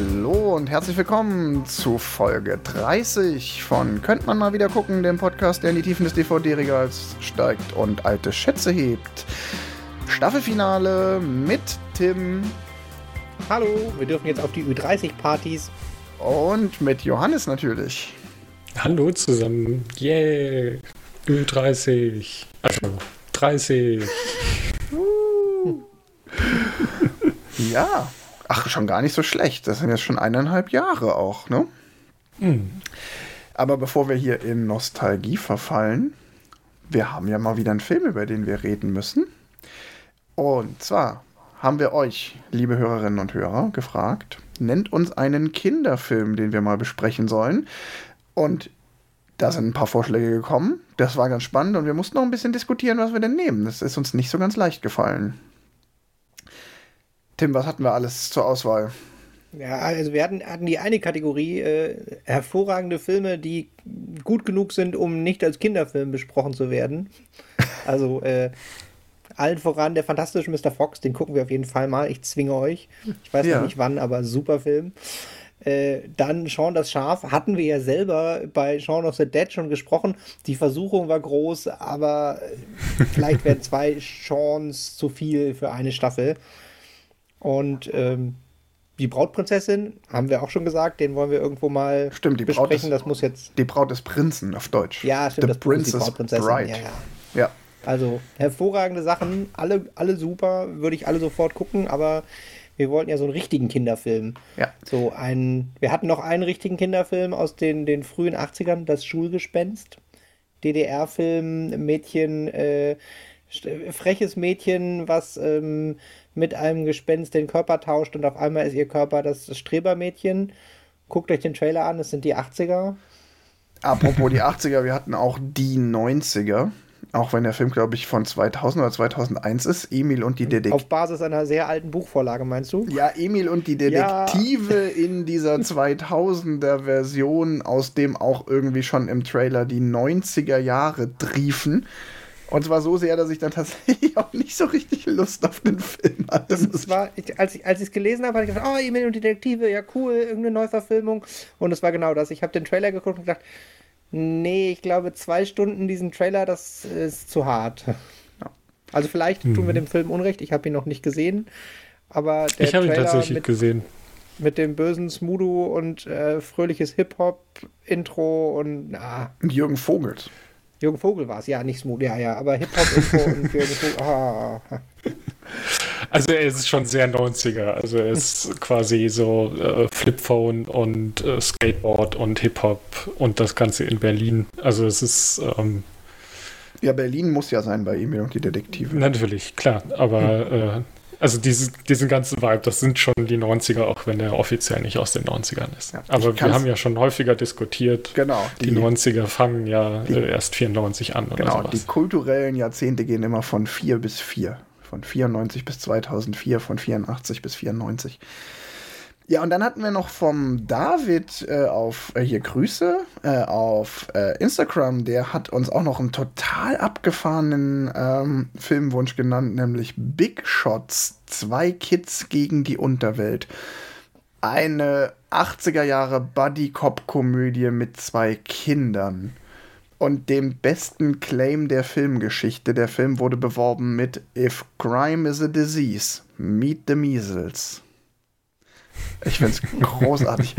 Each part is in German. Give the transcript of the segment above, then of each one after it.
Hallo und herzlich willkommen zu Folge 30 von Könnt man mal wieder gucken, dem Podcast, der in die Tiefen des DVD-Regals steigt und alte Schätze hebt. Staffelfinale mit Tim. Hallo, wir dürfen jetzt auf die Ü30-Partys. Und mit Johannes natürlich. Hallo zusammen. Yeah. Ü30. Also 30. ja. Ach, schon gar nicht so schlecht. Das sind jetzt schon eineinhalb Jahre auch, ne? Mhm. Aber bevor wir hier in Nostalgie verfallen, wir haben ja mal wieder einen Film, über den wir reden müssen. Und zwar haben wir euch, liebe Hörerinnen und Hörer, gefragt, nennt uns einen Kinderfilm, den wir mal besprechen sollen. Und da sind ein paar Vorschläge gekommen. Das war ganz spannend und wir mussten noch ein bisschen diskutieren, was wir denn nehmen. Das ist uns nicht so ganz leicht gefallen. Tim, was hatten wir alles zur Auswahl? Ja, also wir hatten, hatten die eine Kategorie, äh, hervorragende Filme, die gut genug sind, um nicht als Kinderfilm besprochen zu werden. Also äh, allen voran der fantastische Mr. Fox, den gucken wir auf jeden Fall mal. Ich zwinge euch. Ich weiß ja. noch nicht wann, aber super Film. Äh, dann Shaun das Schaf hatten wir ja selber bei Shaun of the Dead schon gesprochen. Die Versuchung war groß, aber vielleicht wären zwei Shauns zu viel für eine Staffel. Und ähm, die Brautprinzessin, haben wir auch schon gesagt, den wollen wir irgendwo mal stimmt, die besprechen. Braut ist, das muss jetzt. Die Braut des Prinzen auf Deutsch. Ja, stimmt, The das Princess die Brautprinzessin. Bride. Ja, ja. ja. Also hervorragende Sachen, alle, alle super, würde ich alle sofort gucken, aber wir wollten ja so einen richtigen Kinderfilm. Ja. So einen, wir hatten noch einen richtigen Kinderfilm aus den, den frühen 80ern, das Schulgespenst. DDR-Film, Mädchen, äh, freches Mädchen, was ähm, mit einem Gespenst den Körper tauscht und auf einmal ist ihr Körper das Strebermädchen. Guckt euch den Trailer an, es sind die 80er. Apropos die 80er, wir hatten auch die 90er. Auch wenn der Film, glaube ich, von 2000 oder 2001 ist, Emil und die Detektive. Auf Basis einer sehr alten Buchvorlage, meinst du? Ja, Emil und die Detektive ja. in dieser 2000er Version, aus dem auch irgendwie schon im Trailer die 90er Jahre triefen. Und zwar so sehr, dass ich dann tatsächlich auch nicht so richtig Lust auf den Film hatte. Es war, ich, als ich es gelesen habe, habe ich gedacht, oh, Emil und die Detektive, ja cool, irgendeine Neuverfilmung. Und es war genau das. Ich habe den Trailer geguckt und gedacht, nee, ich glaube, zwei Stunden diesen Trailer, das ist zu hart. Ja. Also vielleicht mhm. tun wir mhm. dem Film Unrecht, ich habe ihn noch nicht gesehen. Aber der ich habe ihn tatsächlich mit, gesehen. Mit dem bösen Smudo und äh, fröhliches Hip-Hop-Intro und ah. Jürgen Vogels. Jürgen Vogel war es, ja, nicht Smooth, ja, ja, aber Hip-Hop-Info und Jürgen Vogel. Ah. Also er ist schon sehr 90er. Also er ist quasi so äh, Flipphone und äh, Skateboard und Hip-Hop und das Ganze in Berlin. Also es ist. Ähm, ja, Berlin muss ja sein bei Emil und die Detektive. Natürlich, klar. Aber hm. äh, also diese, diesen ganzen Vibe, das sind schon die 90er, auch wenn er offiziell nicht aus den 90ern ist. Ja, Aber wir haben ja schon häufiger diskutiert. Genau. Die, die 90er fangen ja die, äh, erst 94 an. Genau, sowas. die kulturellen Jahrzehnte gehen immer von 4 bis 4. Von 94 bis 2004, von 84 bis 94. Ja, und dann hatten wir noch vom David äh, auf äh, hier Grüße äh, auf äh, Instagram. Der hat uns auch noch einen total abgefahrenen ähm, Filmwunsch genannt, nämlich Big Shots: Zwei Kids gegen die Unterwelt. Eine 80er Jahre Buddy-Cop-Komödie mit zwei Kindern und dem besten Claim der Filmgeschichte. Der Film wurde beworben mit If Crime is a Disease, Meet the Measles. Ich finde es großartig.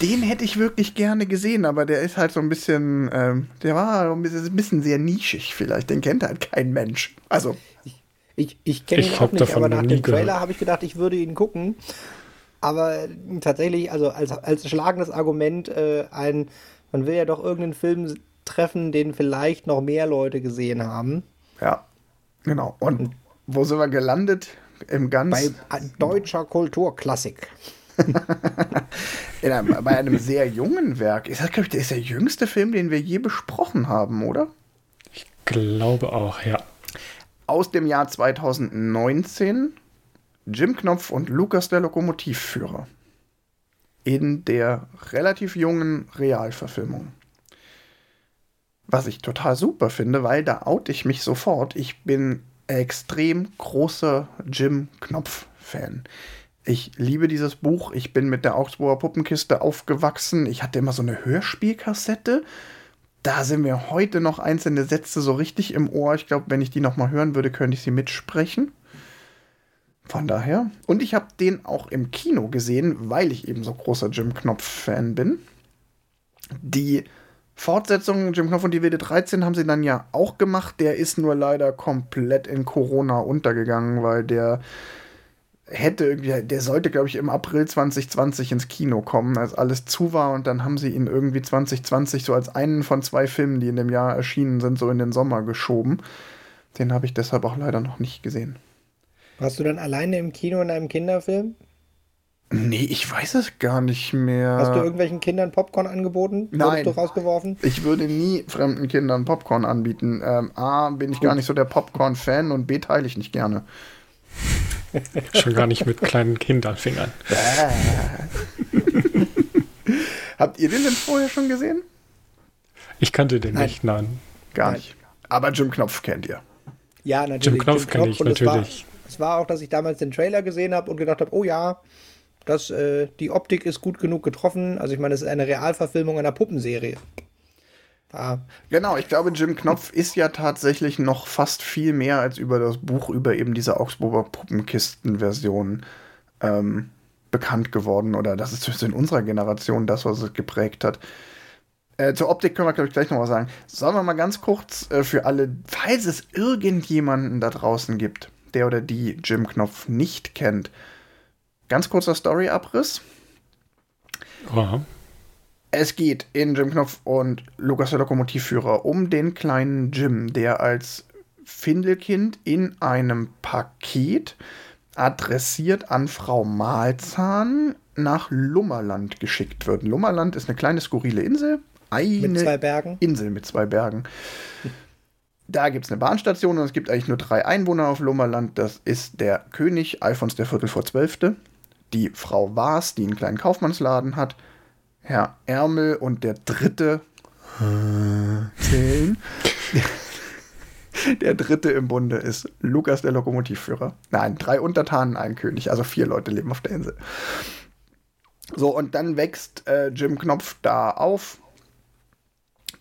Den hätte ich wirklich gerne gesehen, aber der ist halt so ein bisschen, ähm, der war ein bisschen, ein bisschen, sehr nischig vielleicht. Den kennt halt kein Mensch. Also. Ich, ich kenne ihn auch nicht, aber nach dem Trailer habe ich gedacht, ich würde ihn gucken. Aber tatsächlich, also als, als schlagendes Argument, äh, ein, man will ja doch irgendeinen Film treffen, den vielleicht noch mehr Leute gesehen haben. Ja, genau. Und wo sind wir gelandet? Im ganz. Bei deutscher Kulturklassik. einem, bei einem sehr jungen Werk. Ist das, glaube ich, der ist der jüngste Film, den wir je besprochen haben, oder? Ich glaube auch, ja. Aus dem Jahr 2019. Jim Knopf und Lukas der Lokomotivführer. In der relativ jungen Realverfilmung. Was ich total super finde, weil da oute ich mich sofort. Ich bin extrem großer Jim Knopf-Fan Ich liebe dieses Buch. Ich bin mit der Augsburger Puppenkiste aufgewachsen. Ich hatte immer so eine Hörspielkassette. Da sind mir heute noch einzelne Sätze so richtig im Ohr. Ich glaube, wenn ich die noch mal hören würde, könnte ich sie mitsprechen. Von daher. Und ich habe den auch im Kino gesehen, weil ich eben so großer Jim Knopf-Fan bin. Die Fortsetzung, Jim Knopf und die Wilde 13, haben sie dann ja auch gemacht. Der ist nur leider komplett in Corona untergegangen, weil der hätte irgendwie, der sollte, glaube ich, im April 2020 ins Kino kommen, als alles zu war. Und dann haben sie ihn irgendwie 2020 so als einen von zwei Filmen, die in dem Jahr erschienen sind, so in den Sommer geschoben. Den habe ich deshalb auch leider noch nicht gesehen. Warst du dann alleine im Kino in einem Kinderfilm? Nee, ich weiß es gar nicht mehr. Hast du irgendwelchen Kindern Popcorn angeboten? Nein. du rausgeworfen? Ich würde nie fremden Kindern Popcorn anbieten. Ähm, A, bin ich gar nicht so der Popcorn-Fan und B, teile ich nicht gerne. Schon gar nicht mit kleinen Kinderfingern. Habt ihr den denn vorher schon gesehen? Ich kannte den Nein. nicht, nein. Gar Nein. nicht. Aber Jim Knopf kennt ihr. Ja, natürlich. Jim Knopf kenne ich und es war- natürlich. Es war auch, dass ich damals den Trailer gesehen habe und gedacht habe, oh ja, das, äh, die Optik ist gut genug getroffen. Also ich meine, es ist eine Realverfilmung einer Puppenserie. Ah, Genau, ich glaube, Jim Knopf ist ja tatsächlich noch fast viel mehr als über das Buch über eben diese Augsburger Puppenkisten-Version ähm, bekannt geworden. Oder das ist zumindest in unserer Generation das, was es geprägt hat. Äh, zur Optik können wir, glaube ich, gleich noch was sagen. Sollen wir mal ganz kurz äh, für alle, falls es irgendjemanden da draußen gibt, der oder die Jim Knopf nicht kennt, ganz kurzer Story-Abriss. Ja. Es geht in Jim Knopf und Lukas der Lokomotivführer um den kleinen Jim, der als Findelkind in einem Paket adressiert an Frau Malzahn nach Lummerland geschickt wird. Lummerland ist eine kleine skurrile Insel. Eine mit zwei Bergen. Insel mit zwei Bergen. Da gibt es eine Bahnstation und es gibt eigentlich nur drei Einwohner auf Lummerland. Das ist der König Alfons der Viertel vor Zwölfte, die Frau Waas, die einen kleinen Kaufmannsladen hat, Herr Ärmel und der dritte zählen. Der dritte im Bunde ist Lukas der Lokomotivführer. Nein, drei Untertanen, ein König. Also vier Leute leben auf der Insel. So, und dann wächst äh, Jim Knopf da auf.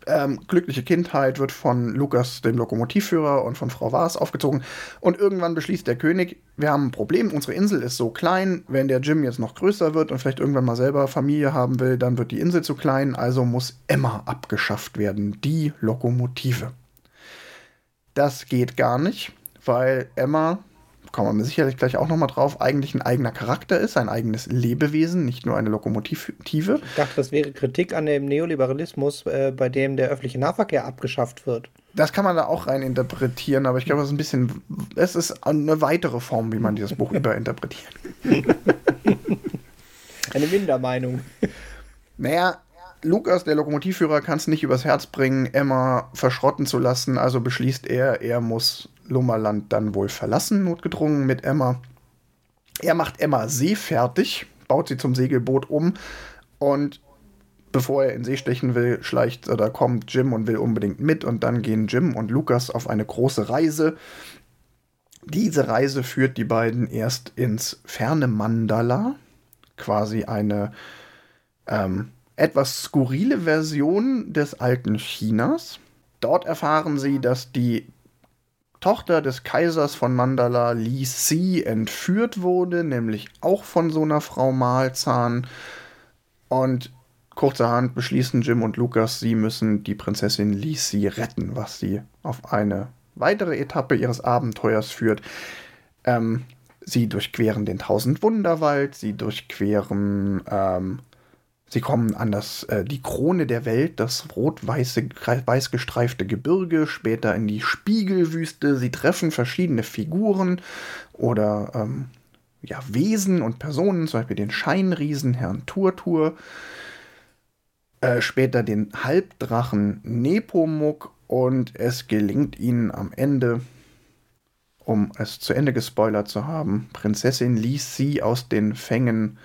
Ähm, glückliche Kindheit wird von Lukas, dem Lokomotivführer, und von Frau Waas aufgezogen. Und irgendwann beschließt der König, wir haben ein Problem, unsere Insel ist so klein, wenn der Jim jetzt noch größer wird und vielleicht irgendwann mal selber Familie haben will, dann wird die Insel zu klein, also muss Emma abgeschafft werden, die Lokomotive. Das geht gar nicht, weil Emma, kommen wir sicherlich gleich auch nochmal drauf, eigentlich ein eigener Charakter ist, ein eigenes Lebewesen, nicht nur eine Lokomotive. Ich dachte, das wäre Kritik an dem Neoliberalismus, äh, bei dem der öffentliche Nahverkehr abgeschafft wird. Das kann man da auch rein interpretieren, aber ich glaube, es ist ein bisschen, es ist eine weitere Form, wie man dieses Buch überinterpretiert. Eine Mindermeinung. Naja, Lukas, der Lokomotivführer, kann es nicht übers Herz bringen, Emma verschrotten zu lassen, also beschließt er, er muss Lummerland dann wohl verlassen, notgedrungen mit Emma. Er macht Emma seefertig, baut sie zum Segelboot um und bevor er in See stechen will, schleicht oder kommt Jim und will unbedingt mit und dann gehen Jim und Lukas auf eine große Reise. Diese Reise führt die beiden erst ins ferne Mandala, quasi eine ähm, etwas skurrile Version des alten Chinas. Dort erfahren sie, dass die Tochter des Kaisers von Mandala, Li Si, entführt wurde, nämlich auch von so einer Frau Malzahn. Und kurzerhand beschließen Jim und Lukas, sie müssen die Prinzessin Li Si retten, was sie auf eine weitere Etappe ihres Abenteuers führt. Ähm, sie durchqueren den Tausendwunderwald, sie durchqueren ähm, Sie kommen an das, äh, die Krone der Welt, das rot-weiße, weiß gestreifte Gebirge, später in die Spiegelwüste. Sie treffen verschiedene Figuren oder ähm, ja, Wesen und Personen, zum Beispiel den Scheinriesen Herrn Turtur, äh, später den Halbdrachen Nepomuk und es gelingt ihnen am Ende, um es zu Ende gespoilert zu haben, Prinzessin ließ sie aus den Fängen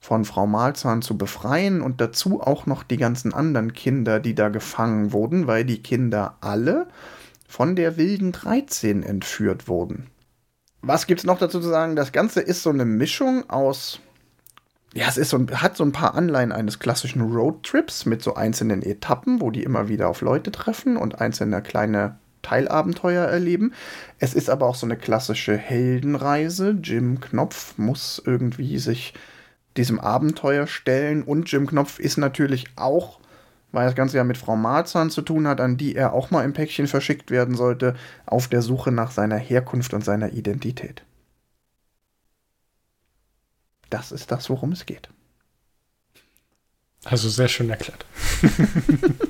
von Frau Malzahn zu befreien und dazu auch noch die ganzen anderen Kinder, die da gefangen wurden, weil die Kinder alle von der wilden 13 entführt wurden. was gibt's noch dazu zu sagen? Das Ganze ist so eine Mischung aus. Ja, es ist so, hat so ein paar Anleihen eines klassischen Roadtrips mit so einzelnen Etappen, wo die immer wieder auf Leute treffen und einzelne kleine Teilabenteuer erleben. Es ist aber auch so eine klassische Heldenreise. Jim Knopf muss irgendwie sich diesem Abenteuer stellen und Jim Knopf ist natürlich auch, weil das Ganze ja mit Frau Marzahn zu tun hat, an die er auch mal im Päckchen verschickt werden sollte, auf der Suche nach seiner Herkunft und seiner Identität. Das ist das, worum es geht. Also sehr schön erklärt.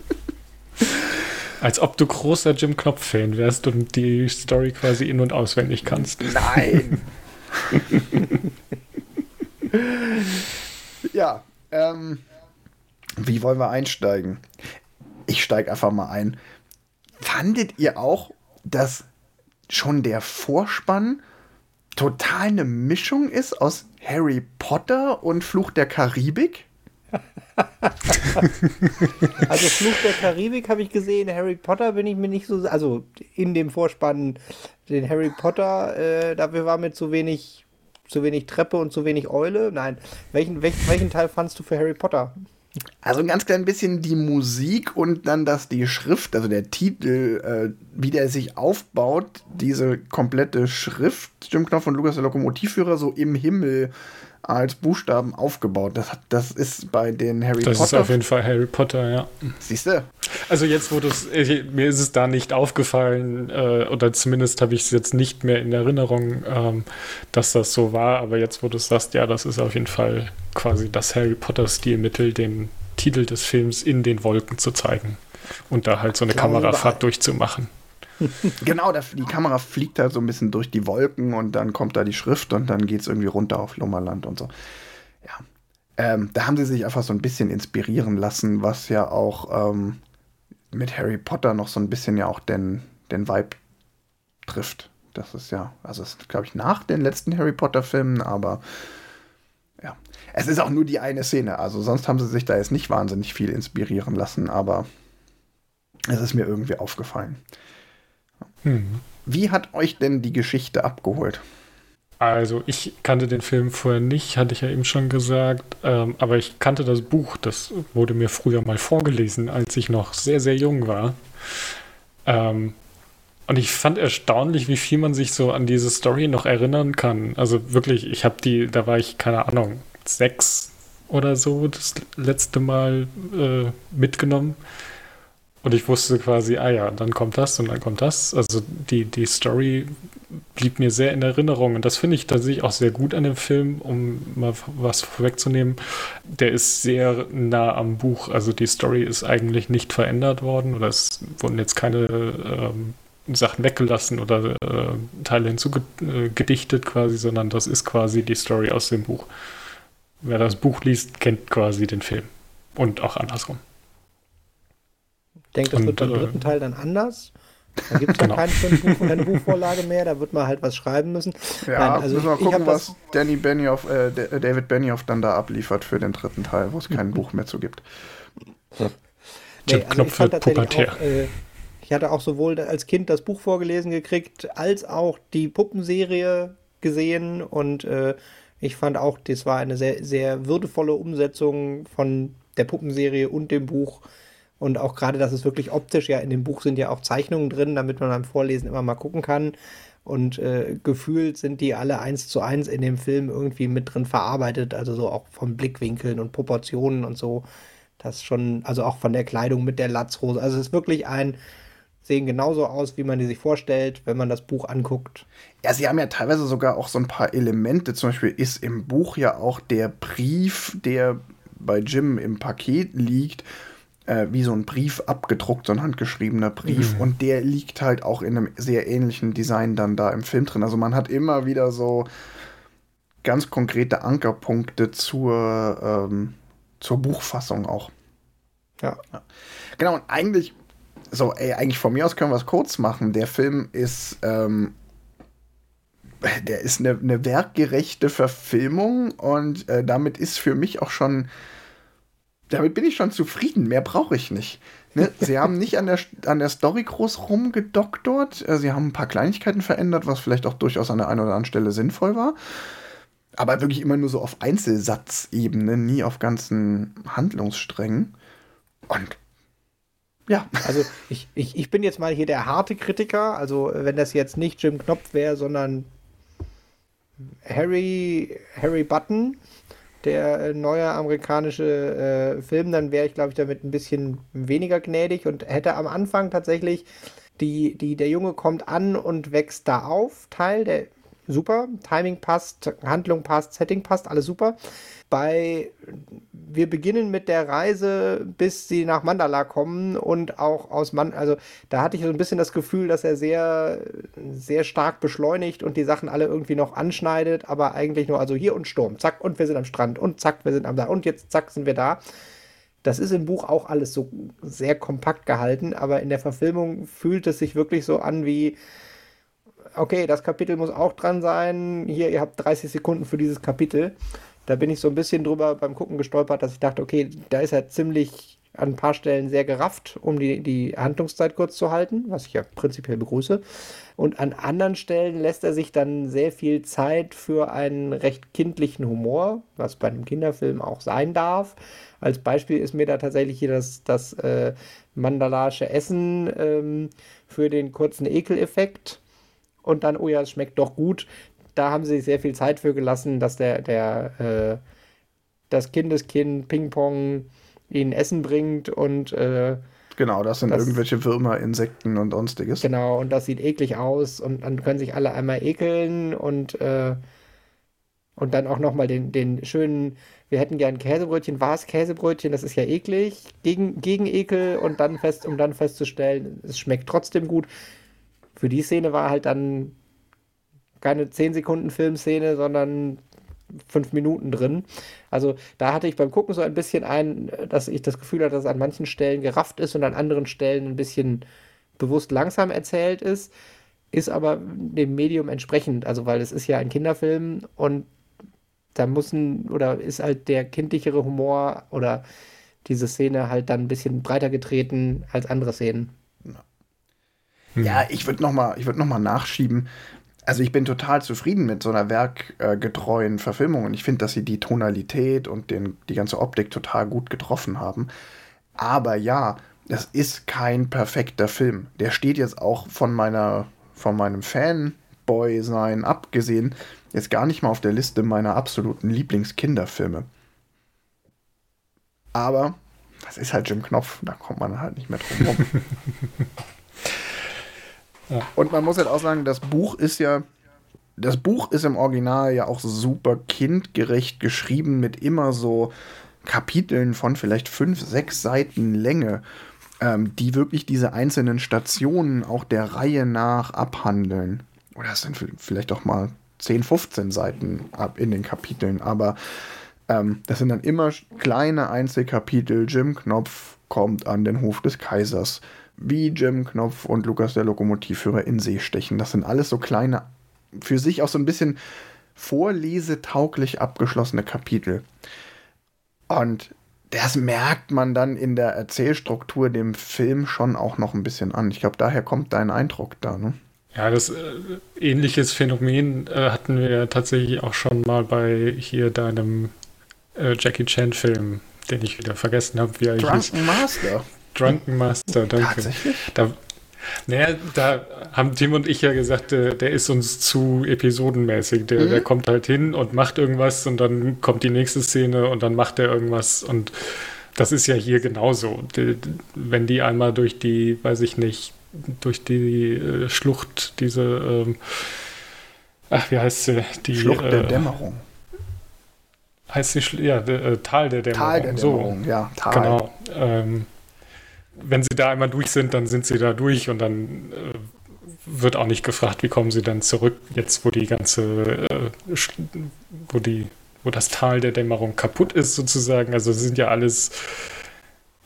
Als ob du großer Jim Knopf-Fan wärst und die Story quasi in- und auswendig kannst. Nein! ja, ähm, wie wollen wir einsteigen? Ich steige einfach mal ein. Fandet ihr auch, dass schon der Vorspann total eine Mischung ist aus Harry Potter und Fluch der Karibik? also Fluch der Karibik habe ich gesehen, Harry Potter bin ich mir nicht so, also in dem Vorspann, den Harry Potter, äh, dafür war mir zu wenig, zu wenig Treppe und zu wenig Eule. Nein, welchen, welchen, welchen Teil fandst du für Harry Potter? Also ein ganz klein bisschen die Musik und dann das die Schrift, also der Titel, äh, wie der sich aufbaut, diese komplette Schrift, Stimmknopf von Lukas der Lokomotivführer, so im Himmel als Buchstaben aufgebaut. Das, das ist bei den Harry das Potter. Das ist auf jeden Fall Harry Potter, ja. Siehst du? Also jetzt, wo du es, mir ist es da nicht aufgefallen, äh, oder zumindest habe ich es jetzt nicht mehr in Erinnerung, ähm, dass das so war, aber jetzt, wo du es sagst, ja, das ist auf jeden Fall quasi das Harry Potter-Stilmittel, den Titel des Films in den Wolken zu zeigen und da halt so eine Kamerafahrt durchzumachen. genau, die Kamera fliegt halt so ein bisschen durch die Wolken und dann kommt da die Schrift und dann geht es irgendwie runter auf Lummerland und so. Ja. Ähm, da haben sie sich einfach so ein bisschen inspirieren lassen, was ja auch ähm, mit Harry Potter noch so ein bisschen ja auch den, den Vibe trifft. Das ist ja, also ist, glaube ich, nach den letzten Harry Potter-Filmen, aber ja. Es ist auch nur die eine Szene. Also sonst haben sie sich da jetzt nicht wahnsinnig viel inspirieren lassen, aber es ist mir irgendwie aufgefallen. Mhm. Wie hat euch denn die Geschichte abgeholt? Also ich kannte den Film vorher nicht, hatte ich ja eben schon gesagt, ähm, aber ich kannte das Buch, das wurde mir früher mal vorgelesen, als ich noch sehr, sehr jung war. Ähm, und ich fand erstaunlich, wie viel man sich so an diese Story noch erinnern kann. Also wirklich, ich habe die, da war ich, keine Ahnung, sechs oder so das letzte Mal äh, mitgenommen. Und ich wusste quasi, ah ja, dann kommt das und dann kommt das. Also die, die Story blieb mir sehr in Erinnerung. Und das finde ich tatsächlich auch sehr gut an dem Film, um mal was vorwegzunehmen. Der ist sehr nah am Buch. Also die Story ist eigentlich nicht verändert worden oder es wurden jetzt keine ähm, Sachen weggelassen oder äh, Teile hinzugedichtet quasi, sondern das ist quasi die Story aus dem Buch. Wer das Buch liest, kennt quasi den Film. Und auch andersrum. Ich denke, das und, wird beim äh, dritten Teil dann anders. Da gibt es genau. kein Buch, keine Buchvorlage mehr, da wird man halt was schreiben müssen. Ja, Nein, also müssen wir gucken, was Danny Benioff, äh, David Benioff dann da abliefert für den dritten Teil, wo es kein Buch mehr zu gibt. Ja. Nee, also Knopf für Pubertär. Auch, äh, ich hatte auch sowohl als Kind das Buch vorgelesen gekriegt, als auch die Puppenserie gesehen und äh, ich fand auch, das war eine sehr, sehr würdevolle Umsetzung von der Puppenserie und dem Buch. Und auch gerade, dass es wirklich optisch, ja, in dem Buch sind ja auch Zeichnungen drin, damit man beim Vorlesen immer mal gucken kann. Und äh, gefühlt sind die alle eins zu eins in dem Film irgendwie mit drin verarbeitet, also so auch von Blickwinkeln und Proportionen und so. Das schon, also auch von der Kleidung mit der Latzhose. Also es ist wirklich ein, sehen genauso aus, wie man die sich vorstellt, wenn man das Buch anguckt. Ja, sie haben ja teilweise sogar auch so ein paar Elemente. Zum Beispiel ist im Buch ja auch der Brief, der bei Jim im Paket liegt äh, wie so ein Brief abgedruckt, so ein handgeschriebener Brief. Mhm. Und der liegt halt auch in einem sehr ähnlichen Design dann da im Film drin. Also man hat immer wieder so ganz konkrete Ankerpunkte zur, ähm, zur Buchfassung auch. Ja. ja. Genau, und eigentlich, so, ey, eigentlich von mir aus können wir es kurz machen. Der Film ist, ähm, der ist eine, eine werkgerechte Verfilmung und äh, damit ist für mich auch schon damit bin ich schon zufrieden. Mehr brauche ich nicht. Ne? Sie haben nicht an der, an der Story groß rumgedoktort. Äh, sie haben ein paar Kleinigkeiten verändert, was vielleicht auch durchaus an der einen oder anderen Stelle sinnvoll war. Aber wirklich immer nur so auf Einzelsatzebene, nie auf ganzen Handlungssträngen. Und ja. Also ich, ich, ich bin jetzt mal hier der harte Kritiker. Also wenn das jetzt nicht Jim Knopf wäre, sondern Harry, Harry Button, der äh, neue amerikanische äh, Film, dann wäre ich, glaube ich, damit ein bisschen weniger gnädig und hätte am Anfang tatsächlich die, die, der Junge kommt an und wächst da auf, Teil, der super, Timing passt, Handlung passt, Setting passt, alles super. Bei wir beginnen mit der Reise, bis sie nach Mandala kommen und auch aus Man, also da hatte ich so ein bisschen das Gefühl, dass er sehr, sehr stark beschleunigt und die Sachen alle irgendwie noch anschneidet, aber eigentlich nur, also hier und Sturm, zack, und wir sind am Strand und zack, wir sind am da und jetzt zack, sind wir da. Das ist im Buch auch alles so sehr kompakt gehalten, aber in der Verfilmung fühlt es sich wirklich so an wie, okay, das Kapitel muss auch dran sein. Hier, ihr habt 30 Sekunden für dieses Kapitel. Da bin ich so ein bisschen drüber beim Gucken gestolpert, dass ich dachte, okay, da ist er ziemlich an ein paar Stellen sehr gerafft, um die, die Handlungszeit kurz zu halten, was ich ja prinzipiell begrüße. Und an anderen Stellen lässt er sich dann sehr viel Zeit für einen recht kindlichen Humor, was bei einem Kinderfilm auch sein darf. Als Beispiel ist mir da tatsächlich hier das, das äh, mandalaische Essen ähm, für den kurzen Ekeleffekt. Und dann, oh ja, es schmeckt doch gut. Da haben sie sehr viel Zeit für gelassen, dass der, der, äh, das Kindeskind Ping-Pong ihnen Essen bringt und äh, Genau, das sind das, irgendwelche Würmer, Insekten und sonstiges. Genau, und das sieht eklig aus und dann können sich alle einmal ekeln und, äh, und dann auch nochmal den, den schönen, wir hätten gern Käsebrötchen, war es Käsebrötchen, das ist ja eklig, gegen, gegen Ekel und dann fest, um dann festzustellen, es schmeckt trotzdem gut. Für die Szene war halt dann keine 10 Sekunden Filmszene, sondern fünf Minuten drin. Also da hatte ich beim Gucken so ein bisschen ein, dass ich das Gefühl hatte, dass an manchen Stellen gerafft ist und an anderen Stellen ein bisschen bewusst langsam erzählt ist, ist aber dem Medium entsprechend, also weil es ist ja ein Kinderfilm und da muss ein, oder ist halt der kindlichere Humor oder diese Szene halt dann ein bisschen breiter getreten als andere Szenen. Ja, ich würde noch mal, ich noch mal nachschieben, also ich bin total zufrieden mit so einer werkgetreuen Verfilmung und ich finde, dass sie die Tonalität und den, die ganze Optik total gut getroffen haben. Aber ja, das ist kein perfekter Film. Der steht jetzt auch von meiner, von meinem Fanboy-Sein abgesehen, jetzt gar nicht mal auf der Liste meiner absoluten Lieblingskinderfilme. Aber das ist halt Jim Knopf, da kommt man halt nicht mehr drum rum. Und man muss halt auch sagen, das Buch ist ja, das Buch ist im Original ja auch super kindgerecht geschrieben mit immer so Kapiteln von vielleicht fünf, sechs Seiten Länge, ähm, die wirklich diese einzelnen Stationen auch der Reihe nach abhandeln. Oder es sind vielleicht auch mal 10, 15 Seiten ab in den Kapiteln, aber ähm, das sind dann immer kleine Einzelkapitel. Jim Knopf kommt an den Hof des Kaisers wie Jim Knopf und Lukas der Lokomotivführer in See stechen. Das sind alles so kleine, für sich auch so ein bisschen vorlesetauglich abgeschlossene Kapitel. Und das merkt man dann in der Erzählstruktur dem Film schon auch noch ein bisschen an. Ich glaube, daher kommt dein Eindruck da, ne? Ja, das äh, ähnliches Phänomen äh, hatten wir tatsächlich auch schon mal bei hier deinem äh, Jackie Chan-Film, den ich wieder vergessen habe, wie er Drunken Master. Drunken Master, danke. Tatsächlich? Da, naja, da haben Tim und ich ja gesagt, der, der ist uns zu episodenmäßig. Der, mhm. der kommt halt hin und macht irgendwas und dann kommt die nächste Szene und dann macht er irgendwas und das ist ja hier genauso. Wenn die einmal durch die, weiß ich nicht, durch die äh, Schlucht, diese, ähm, ach, wie heißt sie? Die, Schlucht der äh, Dämmerung. Heißt sie, ja, de, äh, Tal der Dämmerung. Tal der Dämmerung, so, ja, Tal. Genau. Ähm, wenn sie da einmal durch sind, dann sind sie da durch und dann äh, wird auch nicht gefragt, wie kommen sie dann zurück, jetzt wo die ganze, äh, wo die, wo das Tal der Dämmerung kaputt ist sozusagen. Also sind ja alles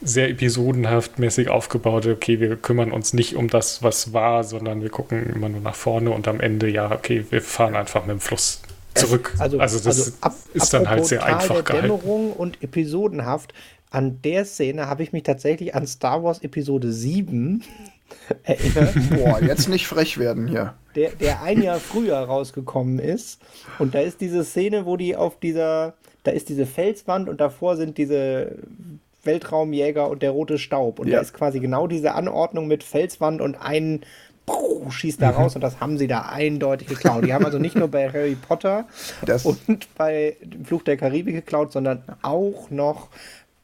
sehr episodenhaft mäßig aufgebaut. Okay, wir kümmern uns nicht um das, was war, sondern wir gucken immer nur nach vorne und am Ende, ja, okay, wir fahren einfach mit dem Fluss zurück. also, also das also ab, ist dann halt sehr Tal einfach der gehalten. Dämmerung und episodenhaft an der Szene habe ich mich tatsächlich an Star Wars Episode 7 erinnert. Boah, jetzt nicht frech werden hier. Der, der ein Jahr früher rausgekommen ist. Und da ist diese Szene, wo die auf dieser, da ist diese Felswand und davor sind diese Weltraumjäger und der rote Staub. Und ja. da ist quasi genau diese Anordnung mit Felswand und ein schießt da mhm. raus und das haben sie da eindeutig geklaut. Die haben also nicht nur bei Harry Potter das und bei Fluch der Karibik geklaut, sondern auch noch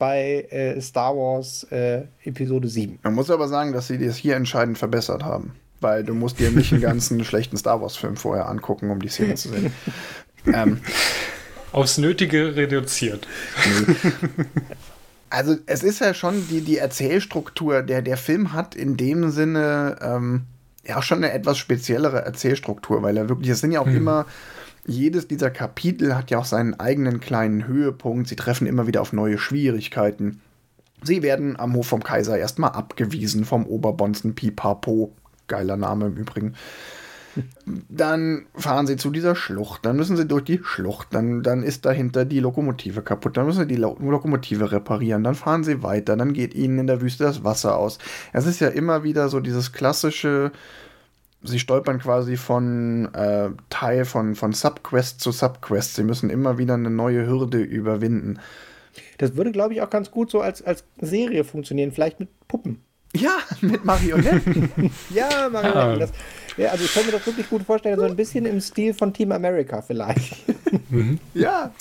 bei äh, Star Wars äh, Episode 7. Man muss aber sagen, dass sie das hier entscheidend verbessert haben. Weil du musst dir nicht einen ganzen schlechten Star Wars-Film vorher angucken, um die Szene zu sehen. ähm, Aufs Nötige reduziert. Also es ist ja schon die, die Erzählstruktur, der der Film hat in dem Sinne ähm, ja schon eine etwas speziellere Erzählstruktur, weil er wirklich, es sind ja auch hm. immer, jedes dieser Kapitel hat ja auch seinen eigenen kleinen Höhepunkt. Sie treffen immer wieder auf neue Schwierigkeiten. Sie werden am Hof vom Kaiser erstmal abgewiesen vom Oberbonzen Pipapo. Geiler Name im Übrigen. Dann fahren sie zu dieser Schlucht, dann müssen sie durch die Schlucht, dann, dann ist dahinter die Lokomotive kaputt, dann müssen sie die Lokomotive reparieren, dann fahren sie weiter, dann geht ihnen in der Wüste das Wasser aus. Es ist ja immer wieder so dieses klassische, sie stolpern quasi von äh, Teil von, von Subquest zu Subquest, sie müssen immer wieder eine neue Hürde überwinden. Das würde, glaube ich, auch ganz gut so als, als Serie funktionieren, vielleicht mit Puppen. Ja, mit Marionetten. ja, Marionetten. Das, ja, also ich kann mir das wirklich gut vorstellen, so ein bisschen im Stil von Team America vielleicht. Mhm. Ja.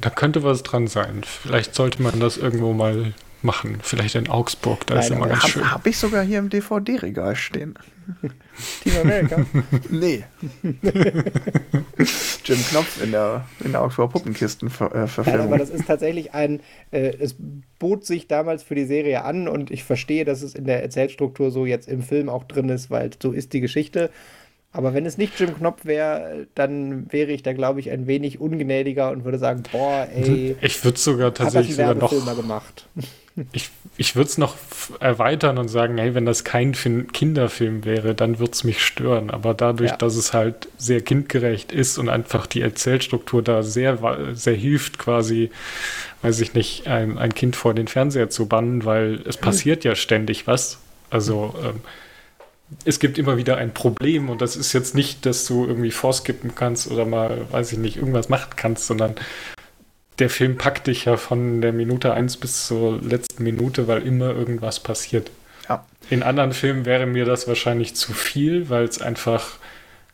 Da könnte was dran sein. Vielleicht sollte man das irgendwo mal machen. Vielleicht in Augsburg, da Nein, ist immer ganz hab, schön. Habe ich sogar hier im DVD-Regal stehen. Team America? nee. Jim Knopf in der, in der Augsburger Puppenkisten-Verfilmung. Äh, ja, aber das ist tatsächlich ein, äh, es bot sich damals für die Serie an und ich verstehe, dass es in der Erzählstruktur so jetzt im Film auch drin ist, weil so ist die Geschichte. Aber wenn es nicht Jim Knopf wäre, dann wäre ich da, glaube ich, ein wenig ungnädiger und würde sagen, boah, ey. Ich würde sogar tatsächlich sogar noch. gemacht. Ich, ich würde es noch erweitern und sagen, hey, wenn das kein Film, Kinderfilm wäre, dann würde es mich stören. Aber dadurch, ja. dass es halt sehr kindgerecht ist und einfach die Erzählstruktur da sehr, sehr hilft, quasi, weiß ich nicht, ein, ein Kind vor den Fernseher zu bannen, weil es passiert ja ständig was. Also ähm, es gibt immer wieder ein Problem und das ist jetzt nicht, dass du irgendwie vorskippen kannst oder mal, weiß ich nicht, irgendwas machen kannst, sondern der Film packt dich ja von der Minute 1 bis zur letzten Minute, weil immer irgendwas passiert. Ja. In anderen Filmen wäre mir das wahrscheinlich zu viel, weil es einfach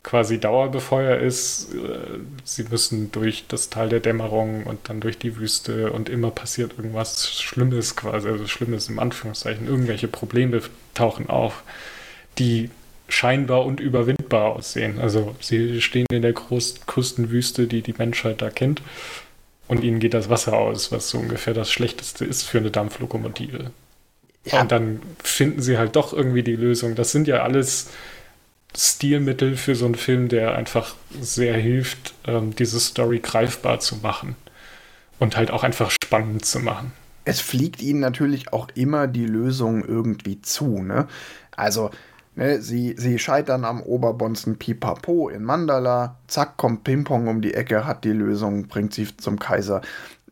quasi Dauerbefeuer ist. Äh, sie müssen durch das Tal der Dämmerung und dann durch die Wüste und immer passiert irgendwas Schlimmes quasi, also Schlimmes im Anführungszeichen. Irgendwelche Probleme tauchen auf die scheinbar unüberwindbar aussehen. Also sie stehen in der größten Wüste, die die Menschheit da kennt. Und ihnen geht das Wasser aus, was so ungefähr das Schlechteste ist für eine Dampflokomotive. Ja. Und dann finden sie halt doch irgendwie die Lösung. Das sind ja alles Stilmittel für so einen Film, der einfach sehr hilft, ähm, diese Story greifbar zu machen. Und halt auch einfach spannend zu machen. Es fliegt ihnen natürlich auch immer die Lösung irgendwie zu. Ne? Also Ne, sie, sie scheitern am Oberbonzen Pipapo in Mandala. Zack, kommt Ping-Pong um die Ecke, hat die Lösung, bringt sie zum Kaiser.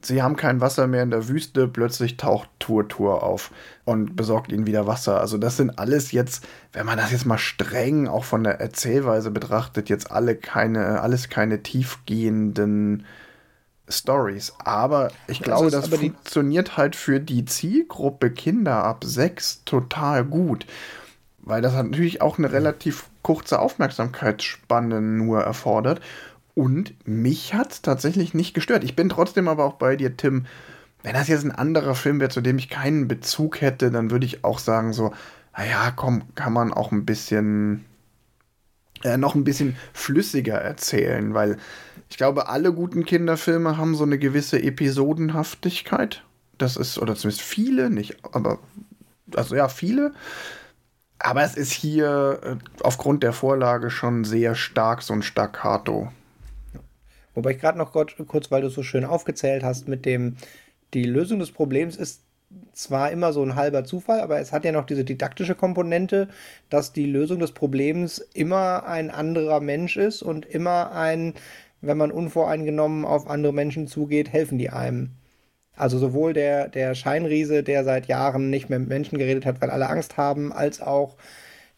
Sie haben kein Wasser mehr in der Wüste, plötzlich taucht Tour Tour auf und besorgt ihnen wieder Wasser. Also das sind alles jetzt, wenn man das jetzt mal streng auch von der Erzählweise betrachtet, jetzt alle keine, alles keine tiefgehenden Stories. Aber ich glaube, das funktioniert halt für die Zielgruppe Kinder ab sechs total gut. Weil das hat natürlich auch eine relativ kurze Aufmerksamkeitsspanne nur erfordert. Und mich hat es tatsächlich nicht gestört. Ich bin trotzdem aber auch bei dir, Tim. Wenn das jetzt ein anderer Film wäre, zu dem ich keinen Bezug hätte, dann würde ich auch sagen, so, naja, komm, kann man auch ein bisschen, äh, noch ein bisschen flüssiger erzählen, weil ich glaube, alle guten Kinderfilme haben so eine gewisse Episodenhaftigkeit. Das ist, oder zumindest viele, nicht, aber, also ja, viele. Aber es ist hier äh, aufgrund der Vorlage schon sehr stark so ein Staccato. Wobei ich gerade noch kurz, weil du so schön aufgezählt hast, mit dem, die Lösung des Problems ist zwar immer so ein halber Zufall, aber es hat ja noch diese didaktische Komponente, dass die Lösung des Problems immer ein anderer Mensch ist und immer ein, wenn man unvoreingenommen auf andere Menschen zugeht, helfen die einem. Also sowohl der, der Scheinriese, der seit Jahren nicht mehr mit Menschen geredet hat, weil alle Angst haben, als auch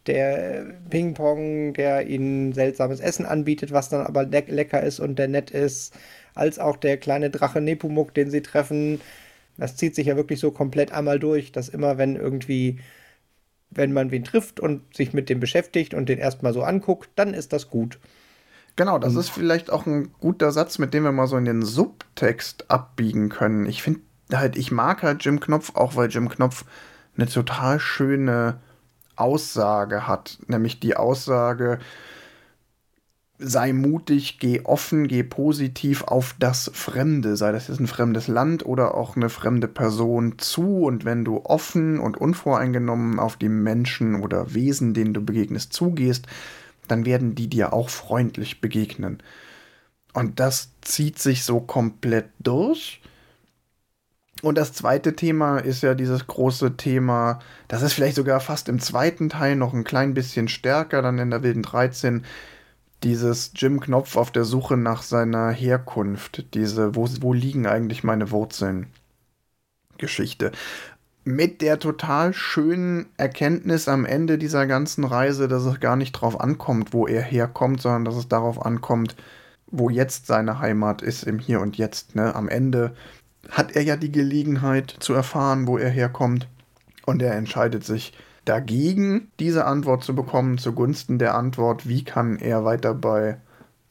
der Ping-Pong, der ihnen seltsames Essen anbietet, was dann aber le lecker ist und der nett ist, als auch der kleine Drache Nepomuk, den sie treffen. Das zieht sich ja wirklich so komplett einmal durch, dass immer, wenn irgendwie, wenn man wen trifft und sich mit dem beschäftigt und den erstmal so anguckt, dann ist das gut. Genau, das ist vielleicht auch ein guter Satz, mit dem wir mal so in den Subtext abbiegen können. Ich finde halt, ich mag halt Jim Knopf auch, weil Jim Knopf eine total schöne Aussage hat, nämlich die Aussage, sei mutig, geh offen, geh positiv auf das Fremde, sei das jetzt ein fremdes Land oder auch eine fremde Person zu. Und wenn du offen und unvoreingenommen auf die Menschen oder Wesen, denen du begegnest, zugehst, dann werden die dir auch freundlich begegnen. Und das zieht sich so komplett durch. Und das zweite Thema ist ja dieses große Thema, das ist vielleicht sogar fast im zweiten Teil noch ein klein bisschen stärker, dann in der Wilden 13, dieses Jim Knopf auf der Suche nach seiner Herkunft, diese, wo, wo liegen eigentlich meine Wurzeln? Geschichte mit der total schönen Erkenntnis am Ende dieser ganzen Reise, dass es gar nicht darauf ankommt, wo er herkommt, sondern dass es darauf ankommt, wo jetzt seine Heimat ist, im Hier und Jetzt. Ne? Am Ende hat er ja die Gelegenheit zu erfahren, wo er herkommt. Und er entscheidet sich dagegen, diese Antwort zu bekommen, zugunsten der Antwort, wie kann er weiter bei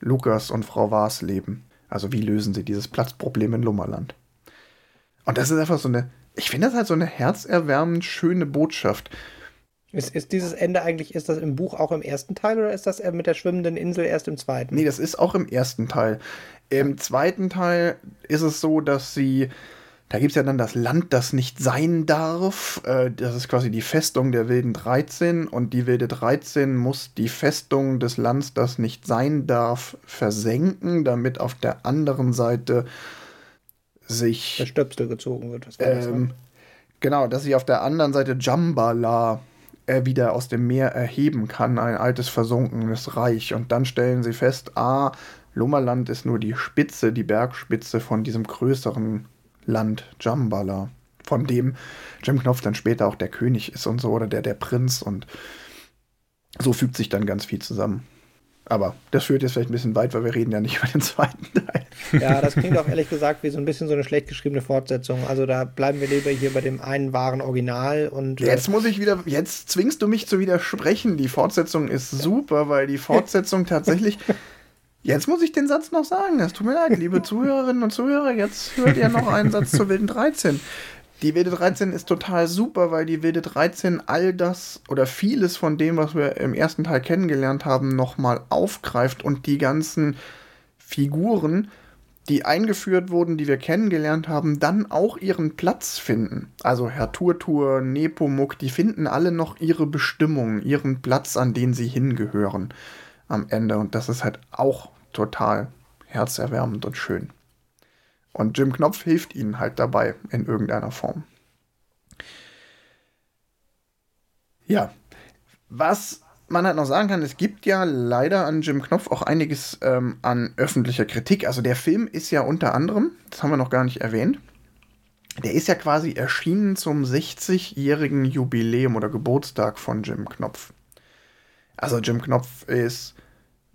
Lukas und Frau Waas leben. Also wie lösen sie dieses Platzproblem in Lummerland. Und das ist einfach so eine ich finde das halt so eine herzerwärmend schöne Botschaft. Ist, ist dieses Ende eigentlich, ist das im Buch auch im ersten Teil oder ist das mit der schwimmenden Insel erst im zweiten? Nee, das ist auch im ersten Teil. Im zweiten Teil ist es so, dass sie, da gibt es ja dann das Land, das nicht sein darf. Äh, das ist quasi die Festung der Wilden 13 und die Wilde 13 muss die Festung des Landes, das nicht sein darf, versenken, damit auf der anderen Seite sich. Der Stöpsel gezogen wird. Ähm, genau, dass sich auf der anderen Seite Jambala er wieder aus dem Meer erheben kann, ein altes versunkenes Reich. Und dann stellen sie fest, ah, Lummerland ist nur die Spitze, die Bergspitze von diesem größeren Land Jambala, von dem Jim Knopf dann später auch der König ist und so, oder der, der Prinz. Und so fügt sich dann ganz viel zusammen. Aber das führt jetzt vielleicht ein bisschen weit, weil wir reden ja nicht über den zweiten Teil. Ja, das klingt auch ehrlich gesagt wie so ein bisschen so eine schlecht geschriebene Fortsetzung. Also da bleiben wir lieber hier bei dem einen wahren Original und. Äh, jetzt muss ich wieder, jetzt zwingst du mich zu widersprechen. Die Fortsetzung ist super, weil die Fortsetzung tatsächlich. Jetzt muss ich den Satz noch sagen. Es tut mir leid, liebe Zuhörerinnen und Zuhörer. Jetzt hört ihr noch einen Satz zur Wilden 13. Die Wilde 13 ist total super, weil die Wilde 13 all das oder vieles von dem, was wir im ersten Teil kennengelernt haben, nochmal aufgreift und die ganzen Figuren, die eingeführt wurden, die wir kennengelernt haben, dann auch ihren Platz finden. Also Herr Turtur, Nepomuk, die finden alle noch ihre Bestimmung, ihren Platz, an den sie hingehören am Ende. Und das ist halt auch total herzerwärmend und schön. Und Jim Knopf hilft ihnen halt dabei in irgendeiner Form. Ja, was man halt noch sagen kann, es gibt ja leider an Jim Knopf auch einiges ähm, an öffentlicher Kritik. Also der Film ist ja unter anderem, das haben wir noch gar nicht erwähnt, der ist ja quasi erschienen zum 60-jährigen Jubiläum oder Geburtstag von Jim Knopf. Also Jim Knopf ist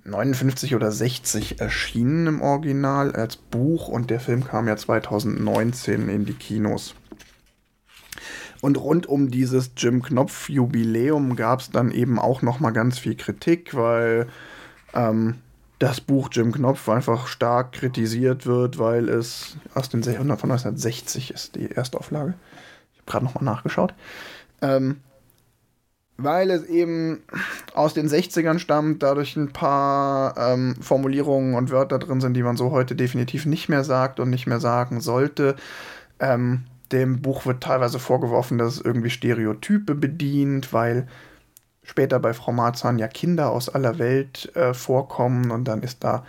59 oder 60 erschienen im Original als Buch und der Film kam ja 2019 in die Kinos. Und rund um dieses Jim Knopf Jubiläum gab es dann eben auch noch mal ganz viel Kritik, weil ähm, das Buch Jim Knopf einfach stark kritisiert wird, weil es aus den von 1960 ist, die Erstauflage. Ich habe gerade noch mal nachgeschaut. Ähm, weil es eben aus den 60ern stammt, dadurch ein paar ähm, Formulierungen und Wörter drin sind, die man so heute definitiv nicht mehr sagt und nicht mehr sagen sollte. Ähm, dem Buch wird teilweise vorgeworfen, dass es irgendwie Stereotype bedient, weil später bei Frau Marzahn ja Kinder aus aller Welt äh, vorkommen und dann ist da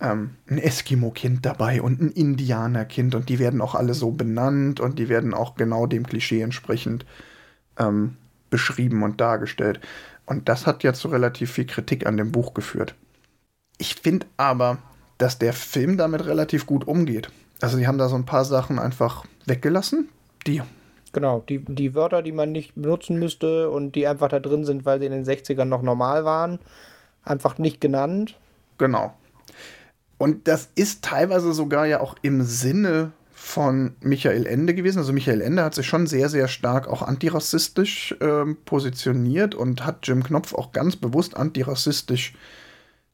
ähm, ein Eskimo-Kind dabei und ein Indianerkind und die werden auch alle so benannt und die werden auch genau dem Klischee entsprechend ähm, beschrieben und dargestellt. Und das hat ja zu relativ viel Kritik an dem Buch geführt. Ich finde aber, dass der Film damit relativ gut umgeht. Also sie haben da so ein paar Sachen einfach weggelassen, die Genau, die, die Wörter, die man nicht benutzen müsste und die einfach da drin sind, weil sie in den 60ern noch normal waren, einfach nicht genannt. Genau. Und das ist teilweise sogar ja auch im Sinne von Michael Ende gewesen. Also Michael Ende hat sich schon sehr, sehr stark auch antirassistisch äh, positioniert und hat Jim Knopf auch ganz bewusst antirassistisch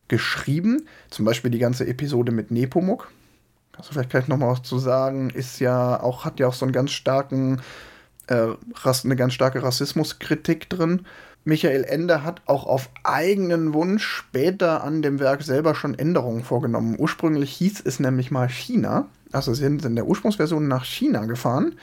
geschrieben. Zum Beispiel die ganze Episode mit Nepomuk. Kannst du vielleicht gleich nochmal was zu sagen, ist ja auch, hat ja auch so einen ganz starken äh, eine ganz starke Rassismuskritik drin. Michael Ende hat auch auf eigenen Wunsch später an dem Werk selber schon Änderungen vorgenommen. Ursprünglich hieß es nämlich mal China. Also sie sind in der Ursprungsversion nach China gefahren.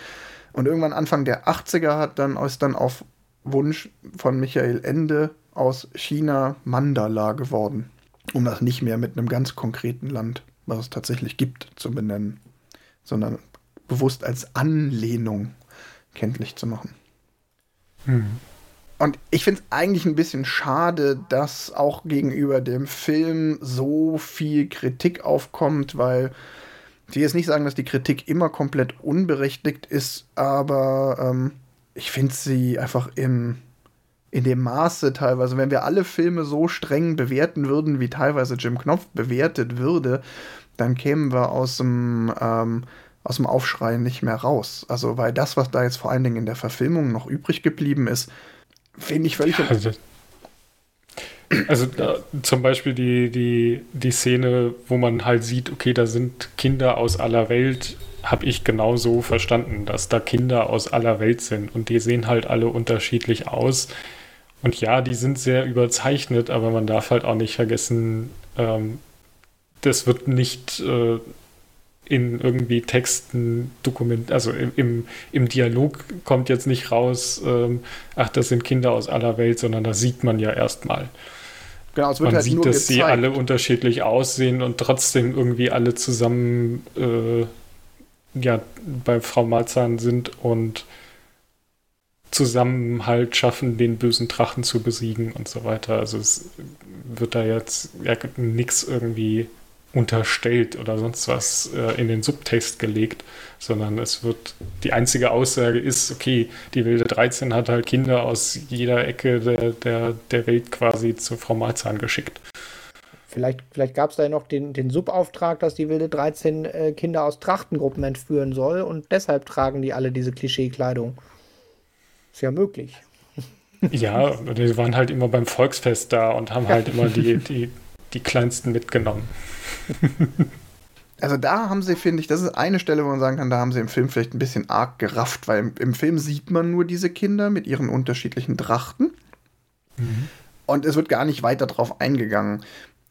Und irgendwann Anfang der 80er hat dann, ist dann auf Wunsch von Michael Ende aus China Mandala geworden. Um das nicht mehr mit einem ganz konkreten Land, was es tatsächlich gibt, zu benennen. Sondern bewusst als Anlehnung kenntlich zu machen. Hm. Und ich finde es eigentlich ein bisschen schade, dass auch gegenüber dem Film so viel Kritik aufkommt, weil ich will jetzt nicht sagen, dass die Kritik immer komplett unberechtigt ist, aber ähm, ich finde sie einfach im, in dem Maße teilweise, wenn wir alle Filme so streng bewerten würden, wie teilweise Jim Knopf bewertet würde, dann kämen wir aus dem ähm, aus dem Aufschrei nicht mehr raus. Also, weil das, was da jetzt vor allen Dingen in der Verfilmung noch übrig geblieben ist, finde ich völlig. Ja, also, also da, zum Beispiel die, die, die Szene, wo man halt sieht, okay, da sind Kinder aus aller Welt, habe ich genau so verstanden, dass da Kinder aus aller Welt sind und die sehen halt alle unterschiedlich aus. Und ja, die sind sehr überzeichnet, aber man darf halt auch nicht vergessen, ähm, das wird nicht äh, in irgendwie Texten dokument, also im, im, im, Dialog kommt jetzt nicht raus, ähm, ach, das sind Kinder aus aller Welt, sondern da sieht man ja erstmal. Genau, es wird man halt sieht, dass gezeigt. sie alle unterschiedlich aussehen und trotzdem irgendwie alle zusammen äh, ja, bei Frau Malzahn sind und zusammen halt schaffen, den bösen Drachen zu besiegen und so weiter. Also es wird da jetzt ja, nichts irgendwie unterstellt oder sonst was äh, in den Subtext gelegt, sondern es wird, die einzige Aussage ist, okay, die Wilde 13 hat halt Kinder aus jeder Ecke der, der, der Welt quasi zu Frau Malzahn geschickt. Vielleicht, vielleicht gab es da noch den, den Subauftrag, dass die Wilde 13 äh, Kinder aus Trachtengruppen entführen soll und deshalb tragen die alle diese Klischeekleidung. Ist ja möglich. Ja, die waren halt immer beim Volksfest da und haben halt immer die, die, die Kleinsten mitgenommen. Also da haben sie, finde ich, das ist eine Stelle, wo man sagen kann, da haben sie im Film vielleicht ein bisschen arg gerafft, weil im, im Film sieht man nur diese Kinder mit ihren unterschiedlichen Trachten. Mhm. Und es wird gar nicht weiter drauf eingegangen.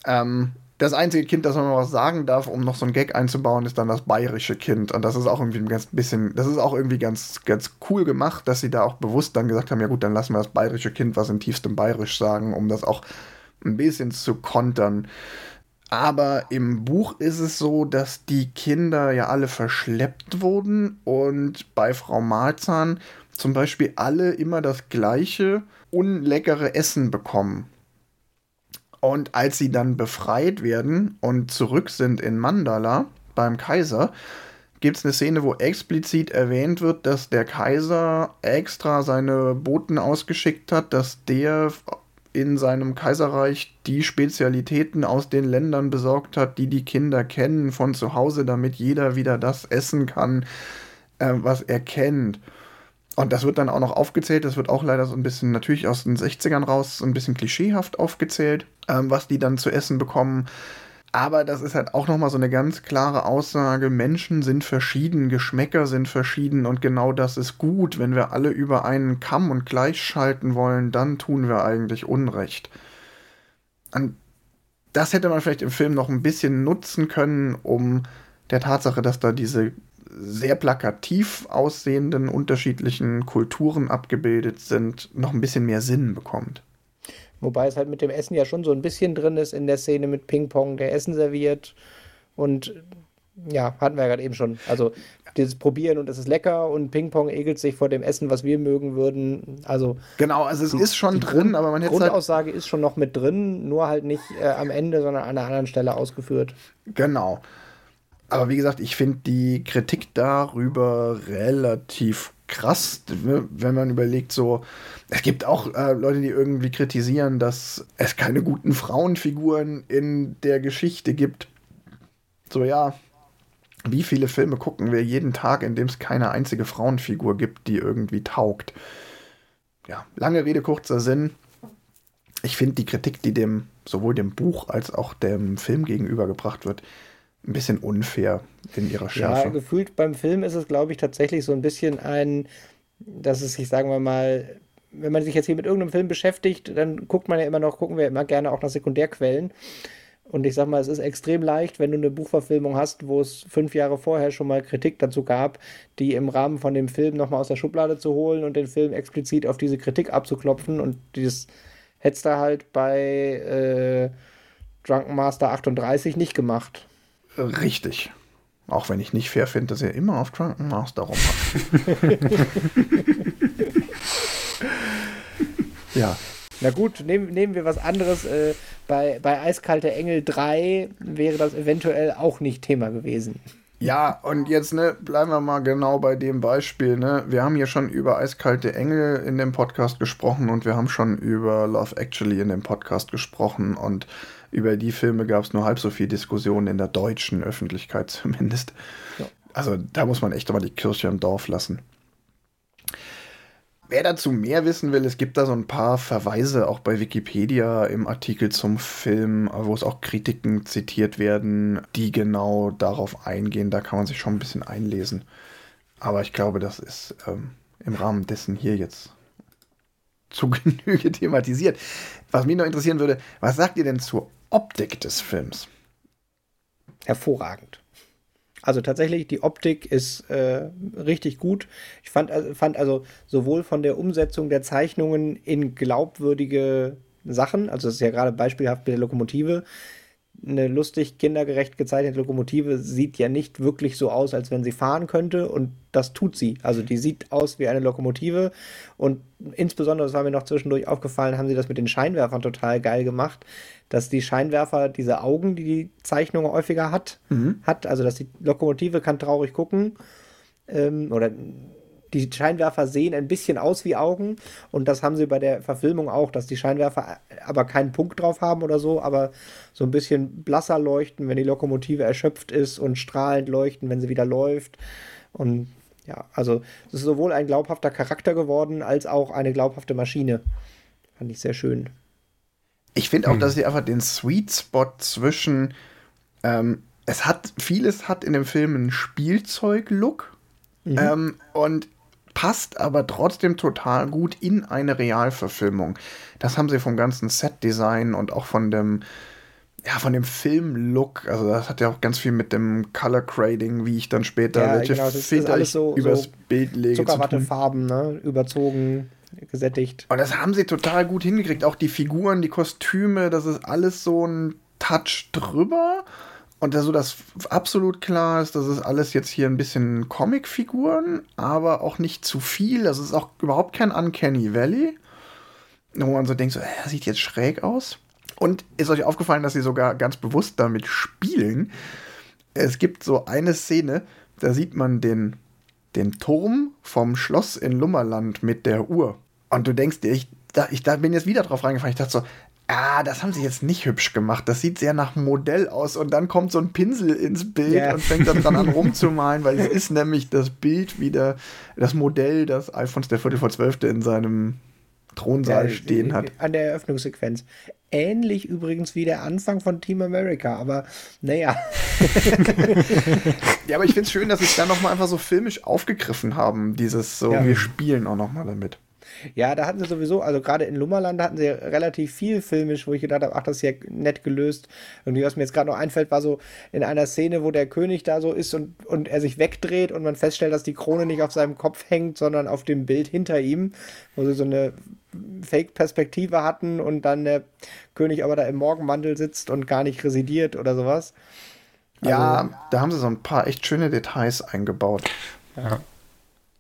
Ähm, das einzige Kind, das man mal was sagen darf, um noch so ein Gag einzubauen, ist dann das bayerische Kind. Und das ist auch irgendwie ein ganz bisschen, das ist auch irgendwie ganz, ganz cool gemacht, dass sie da auch bewusst dann gesagt haben, ja gut, dann lassen wir das bayerische Kind was in tiefstem Bayerisch sagen, um das auch ein bisschen zu kontern. Aber im Buch ist es so, dass die Kinder ja alle verschleppt wurden und bei Frau Malzahn zum Beispiel alle immer das gleiche unleckere Essen bekommen. Und als sie dann befreit werden und zurück sind in Mandala beim Kaiser, gibt es eine Szene, wo explizit erwähnt wird, dass der Kaiser extra seine Boten ausgeschickt hat, dass der in seinem Kaiserreich die Spezialitäten aus den Ländern besorgt hat, die die Kinder kennen von zu Hause, damit jeder wieder das essen kann, äh, was er kennt. Und das wird dann auch noch aufgezählt. Das wird auch leider so ein bisschen natürlich aus den 60ern raus, so ein bisschen klischeehaft aufgezählt, ähm, was die dann zu essen bekommen. Aber das ist halt auch nochmal so eine ganz klare Aussage. Menschen sind verschieden, Geschmäcker sind verschieden und genau das ist gut. Wenn wir alle über einen Kamm und gleich schalten wollen, dann tun wir eigentlich Unrecht. Und das hätte man vielleicht im Film noch ein bisschen nutzen können, um der Tatsache, dass da diese sehr plakativ aussehenden unterschiedlichen Kulturen abgebildet sind, noch ein bisschen mehr Sinn bekommt. Wobei es halt mit dem Essen ja schon so ein bisschen drin ist in der Szene mit Ping-Pong, der Essen serviert. Und ja, hatten wir ja gerade eben schon. Also dieses Probieren und es ist lecker und Ping-Pong egelt sich vor dem Essen, was wir mögen würden. Also genau, also es ist schon drin, aber man hätte halt Grundaussage halt ist schon noch mit drin, nur halt nicht äh, am Ende, sondern an einer anderen Stelle ausgeführt. Genau. Aber wie gesagt, ich finde die Kritik darüber relativ krass, wenn man überlegt, so, es gibt auch äh, Leute, die irgendwie kritisieren, dass es keine guten Frauenfiguren in der Geschichte gibt. So, ja, wie viele Filme gucken wir jeden Tag, in dem es keine einzige Frauenfigur gibt, die irgendwie taugt? Ja, lange Rede, kurzer Sinn. Ich finde die Kritik, die dem sowohl dem Buch als auch dem Film gegenübergebracht wird, ein bisschen unfair in ihrer Schärfe. Ja, gefühlt beim Film ist es, glaube ich, tatsächlich so ein bisschen ein, dass es sich, sagen wir mal, wenn man sich jetzt hier mit irgendeinem Film beschäftigt, dann guckt man ja immer noch, gucken wir immer gerne auch nach Sekundärquellen. Und ich sag mal, es ist extrem leicht, wenn du eine Buchverfilmung hast, wo es fünf Jahre vorher schon mal Kritik dazu gab, die im Rahmen von dem Film nochmal aus der Schublade zu holen und den Film explizit auf diese Kritik abzuklopfen. Und dieses hättest du halt bei äh, Drunken Master 38 nicht gemacht. Richtig. Auch wenn ich nicht fair finde, dass er immer auf Drunken Master rummacht. ja. Na gut, nehmen, nehmen wir was anderes. Äh, bei, bei Eiskalte Engel 3 wäre das eventuell auch nicht Thema gewesen. Ja, und jetzt ne, bleiben wir mal genau bei dem Beispiel. Ne? Wir haben hier schon über Eiskalte Engel in dem Podcast gesprochen und wir haben schon über Love Actually in dem Podcast gesprochen und über die Filme gab es nur halb so viel Diskussion in der deutschen Öffentlichkeit zumindest. Ja. Also da muss man echt aber die Kirche im Dorf lassen. Wer dazu mehr wissen will, es gibt da so ein paar Verweise auch bei Wikipedia im Artikel zum Film, wo es auch Kritiken zitiert werden, die genau darauf eingehen. Da kann man sich schon ein bisschen einlesen. Aber ich glaube, das ist ähm, im Rahmen dessen hier jetzt zu Genüge thematisiert. Was mich noch interessieren würde, was sagt ihr denn zur Optik des Films? Hervorragend. Also tatsächlich, die Optik ist äh, richtig gut. Ich fand, also, fand also sowohl von der Umsetzung der Zeichnungen in glaubwürdige Sachen, also das ist ja gerade beispielhaft mit der Lokomotive, eine lustig kindergerecht gezeichnete Lokomotive sieht ja nicht wirklich so aus, als wenn sie fahren könnte und das tut sie. Also die sieht aus wie eine Lokomotive und insbesondere, das war mir noch zwischendurch aufgefallen, haben sie das mit den Scheinwerfern total geil gemacht, dass die Scheinwerfer diese Augen, die die Zeichnung häufiger hat, mhm. hat, also dass die Lokomotive kann traurig gucken ähm, oder die Scheinwerfer sehen ein bisschen aus wie Augen und das haben sie bei der Verfilmung auch, dass die Scheinwerfer aber keinen Punkt drauf haben oder so, aber so ein bisschen blasser leuchten, wenn die Lokomotive erschöpft ist und strahlend leuchten, wenn sie wieder läuft. Und ja, also es ist sowohl ein glaubhafter Charakter geworden, als auch eine glaubhafte Maschine. Fand ich sehr schön. Ich finde auch, hm. dass sie einfach den Sweet Spot zwischen ähm, es hat, vieles hat in dem Film einen Spielzeug-Look. Mhm. Ähm, und passt aber trotzdem total gut in eine Realverfilmung. Das haben sie vom ganzen Set-Design und auch von dem, ja, von dem Film-Look. Also das hat ja auch ganz viel mit dem Color Grading, wie ich dann später ja, welche genau, Filter ich so, übers so Bild lege. Zuckerwattefarben, ne? Überzogen, gesättigt. Und das haben sie total gut hingekriegt. Auch die Figuren, die Kostüme, das ist alles so ein Touch drüber. Und so das absolut klar ist, das ist alles jetzt hier ein bisschen Comicfiguren, aber auch nicht zu viel. Das ist auch überhaupt kein Uncanny Valley. Wo man so denkt, so, er sieht jetzt schräg aus. Und ist euch aufgefallen, dass sie sogar ganz bewusst damit spielen? Es gibt so eine Szene, da sieht man den, den Turm vom Schloss in Lummerland mit der Uhr. Und du denkst dir, ich, da, ich da bin jetzt wieder drauf reingefallen. Ich dachte so, ah, das haben sie jetzt nicht hübsch gemacht. Das sieht sehr nach Modell aus. Und dann kommt so ein Pinsel ins Bild yeah. und fängt dann dran an rumzumalen, weil es ist nämlich das Bild wieder, das Modell, das Alfons der Viertel vor Zwölfte in seinem Thronsaal ja, stehen hat. An der Eröffnungssequenz. Ähnlich übrigens wie der Anfang von Team America, aber naja. ja, aber ich finde es schön, dass sie es dann nochmal einfach so filmisch aufgegriffen haben, dieses so, ja. wir spielen auch nochmal damit. Ja, da hatten sie sowieso, also gerade in Lummerland hatten sie relativ viel filmisch, wo ich gedacht habe, ach, das ist ja nett gelöst. Und was mir jetzt gerade noch einfällt, war so in einer Szene, wo der König da so ist und, und er sich wegdreht und man feststellt, dass die Krone nicht auf seinem Kopf hängt, sondern auf dem Bild hinter ihm, wo sie so eine Fake-Perspektive hatten und dann der König aber da im Morgenmantel sitzt und gar nicht residiert oder sowas. Also, ja, da haben sie so ein paar echt schöne Details eingebaut. Ja.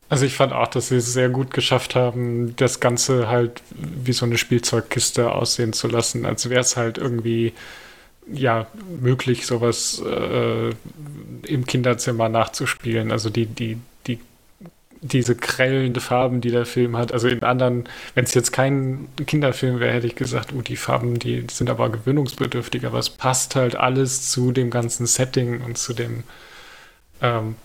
Also ich fand auch, dass sie es sehr gut geschafft haben, das Ganze halt wie so eine Spielzeugkiste aussehen zu lassen, als wäre es halt irgendwie ja möglich, sowas äh, im Kinderzimmer nachzuspielen. Also die, die, die, diese grellende Farben, die der Film hat. Also in anderen, wenn es jetzt kein Kinderfilm wäre, hätte ich gesagt, oh, die Farben, die sind aber gewöhnungsbedürftig, aber es passt halt alles zu dem ganzen Setting und zu dem ähm,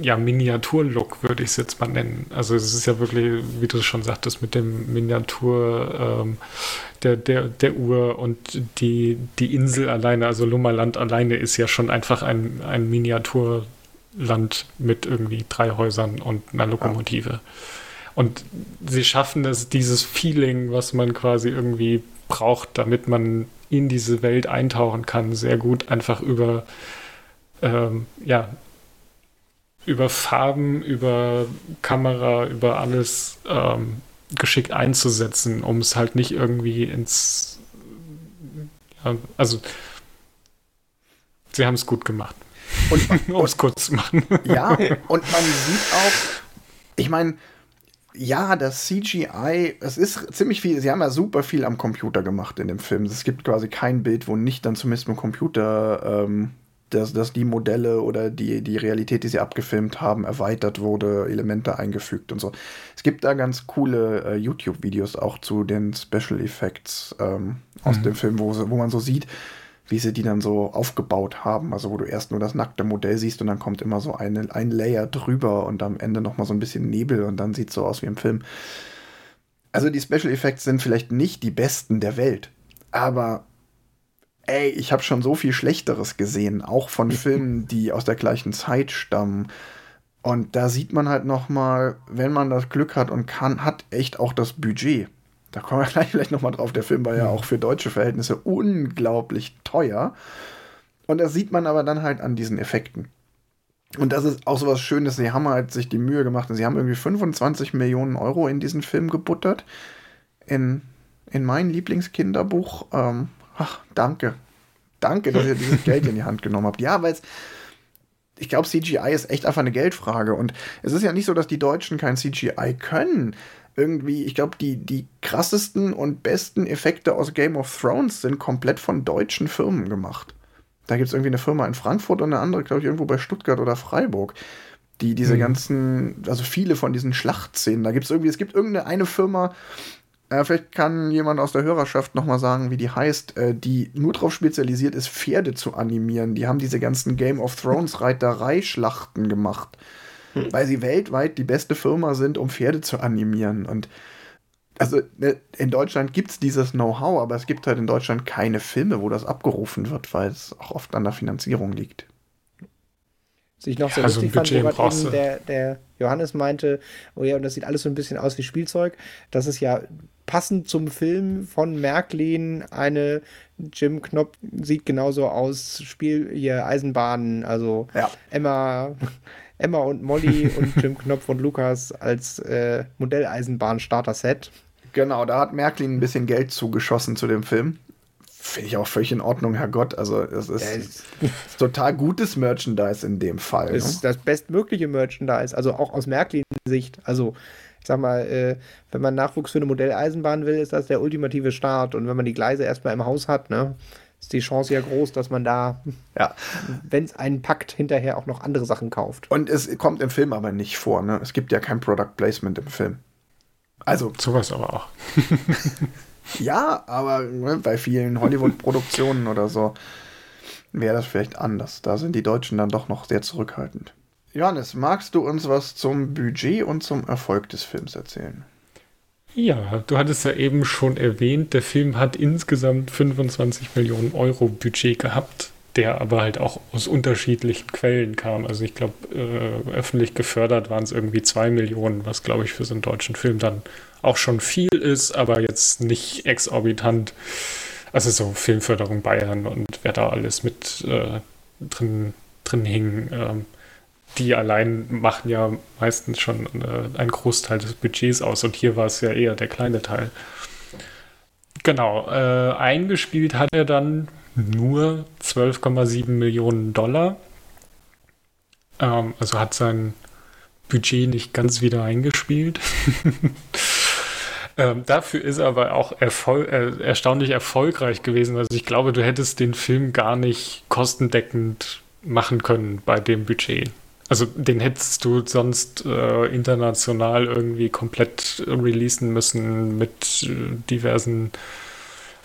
ja, Miniatur-Look, würde ich es jetzt mal nennen. Also es ist ja wirklich, wie du schon sagtest, mit dem Miniatur ähm, der, der, der Uhr und die, die Insel alleine, also Lummerland alleine ist ja schon einfach ein, ein Miniaturland mit irgendwie drei Häusern und einer Lokomotive. Und sie schaffen es, dieses Feeling, was man quasi irgendwie braucht, damit man in diese Welt eintauchen kann, sehr gut einfach über ähm, ja, über Farben, über Kamera, über alles ähm, geschickt einzusetzen, um es halt nicht irgendwie ins. Ja, also, sie haben es gut gemacht. um es kurz zu machen. Ja, und man sieht auch, ich meine, ja, das CGI, es ist ziemlich viel, sie haben ja super viel am Computer gemacht in dem Film. Es gibt quasi kein Bild, wo nicht dann zumindest mit dem Computer ähm, dass, dass die Modelle oder die, die Realität, die sie abgefilmt haben, erweitert wurde, Elemente eingefügt und so. Es gibt da ganz coole äh, YouTube-Videos auch zu den Special Effects ähm, aus mhm. dem Film, wo, wo man so sieht, wie sie die dann so aufgebaut haben. Also wo du erst nur das nackte Modell siehst und dann kommt immer so eine, ein Layer drüber und am Ende nochmal so ein bisschen Nebel und dann sieht es so aus wie im Film. Also die Special Effects sind vielleicht nicht die besten der Welt, aber ey, ich habe schon so viel Schlechteres gesehen, auch von Filmen, die aus der gleichen Zeit stammen. Und da sieht man halt noch mal, wenn man das Glück hat und kann, hat echt auch das Budget. Da kommen wir gleich vielleicht noch mal drauf. Der Film war ja auch für deutsche Verhältnisse unglaublich teuer. Und das sieht man aber dann halt an diesen Effekten. Und das ist auch so was Schönes. Sie haben halt sich die Mühe gemacht und sie haben irgendwie 25 Millionen Euro in diesen Film gebuttert. In, in mein Lieblingskinderbuch. Ähm, Ach, danke. Danke, dass ihr dieses Geld in die Hand genommen habt. Ja, weil es. Ich glaube, CGI ist echt einfach eine Geldfrage. Und es ist ja nicht so, dass die Deutschen kein CGI können. Irgendwie, ich glaube, die, die krassesten und besten Effekte aus Game of Thrones sind komplett von deutschen Firmen gemacht. Da gibt es irgendwie eine Firma in Frankfurt und eine andere, glaube ich, irgendwo bei Stuttgart oder Freiburg die diese mhm. ganzen, also viele von diesen Schlachtszenen, da gibt es irgendwie, es gibt irgendeine eine Firma, äh, vielleicht kann jemand aus der Hörerschaft nochmal sagen, wie die heißt, äh, die nur darauf spezialisiert ist, Pferde zu animieren. Die haben diese ganzen Game of Thrones Reiterei-Schlachten gemacht, hm. weil sie weltweit die beste Firma sind, um Pferde zu animieren. Und also ne, in Deutschland gibt es dieses Know-how, aber es gibt halt in Deutschland keine Filme, wo das abgerufen wird, weil es auch oft an der Finanzierung liegt. Was ich noch so ja, lustig so fand, der, der Johannes meinte, oh ja, und das sieht alles so ein bisschen aus wie Spielzeug. Das ist ja passend zum Film von Märklin eine Jim Knopf sieht genauso aus, Spiel hier Eisenbahnen, also ja. Emma, Emma und Molly und Jim Knopf und Lukas als äh, Modelleisenbahn-Starter-Set. Genau, da hat Märklin ein bisschen Geld zugeschossen zu dem Film. Finde ich auch völlig in Ordnung, Herrgott. Also, es ist, ist total gutes Merchandise in dem Fall. Es ist ne? das bestmögliche Merchandise, also auch aus Märklins Sicht. Also, ich sag mal, äh, wenn man Nachwuchs für eine Modelleisenbahn will, ist das der ultimative Start. Und wenn man die Gleise erstmal im Haus hat, ne, ist die Chance ja groß, dass man da, ja. wenn es einen packt, hinterher auch noch andere Sachen kauft. Und es kommt im Film aber nicht vor, ne? Es gibt ja kein Product Placement im Film. Also. Sowas aber auch. Ja, aber ne, bei vielen Hollywood-Produktionen oder so wäre das vielleicht anders. Da sind die Deutschen dann doch noch sehr zurückhaltend. Johannes, magst du uns was zum Budget und zum Erfolg des Films erzählen? Ja, du hattest ja eben schon erwähnt, der Film hat insgesamt 25 Millionen Euro Budget gehabt, der aber halt auch aus unterschiedlichen Quellen kam. Also ich glaube, äh, öffentlich gefördert waren es irgendwie 2 Millionen, was glaube ich für so einen deutschen Film dann auch schon viel ist, aber jetzt nicht exorbitant. Also so Filmförderung Bayern und wer da alles mit äh, drin, drin hing. Ähm, die allein machen ja meistens schon äh, einen Großteil des Budgets aus und hier war es ja eher der kleine Teil. Genau, äh, eingespielt hat er dann nur 12,7 Millionen Dollar. Ähm, also hat sein Budget nicht ganz wieder eingespielt. Ähm, dafür ist er aber auch erfol äh, erstaunlich erfolgreich gewesen. Also ich glaube, du hättest den Film gar nicht kostendeckend machen können bei dem Budget. Also den hättest du sonst äh, international irgendwie komplett releasen müssen mit äh, diversen,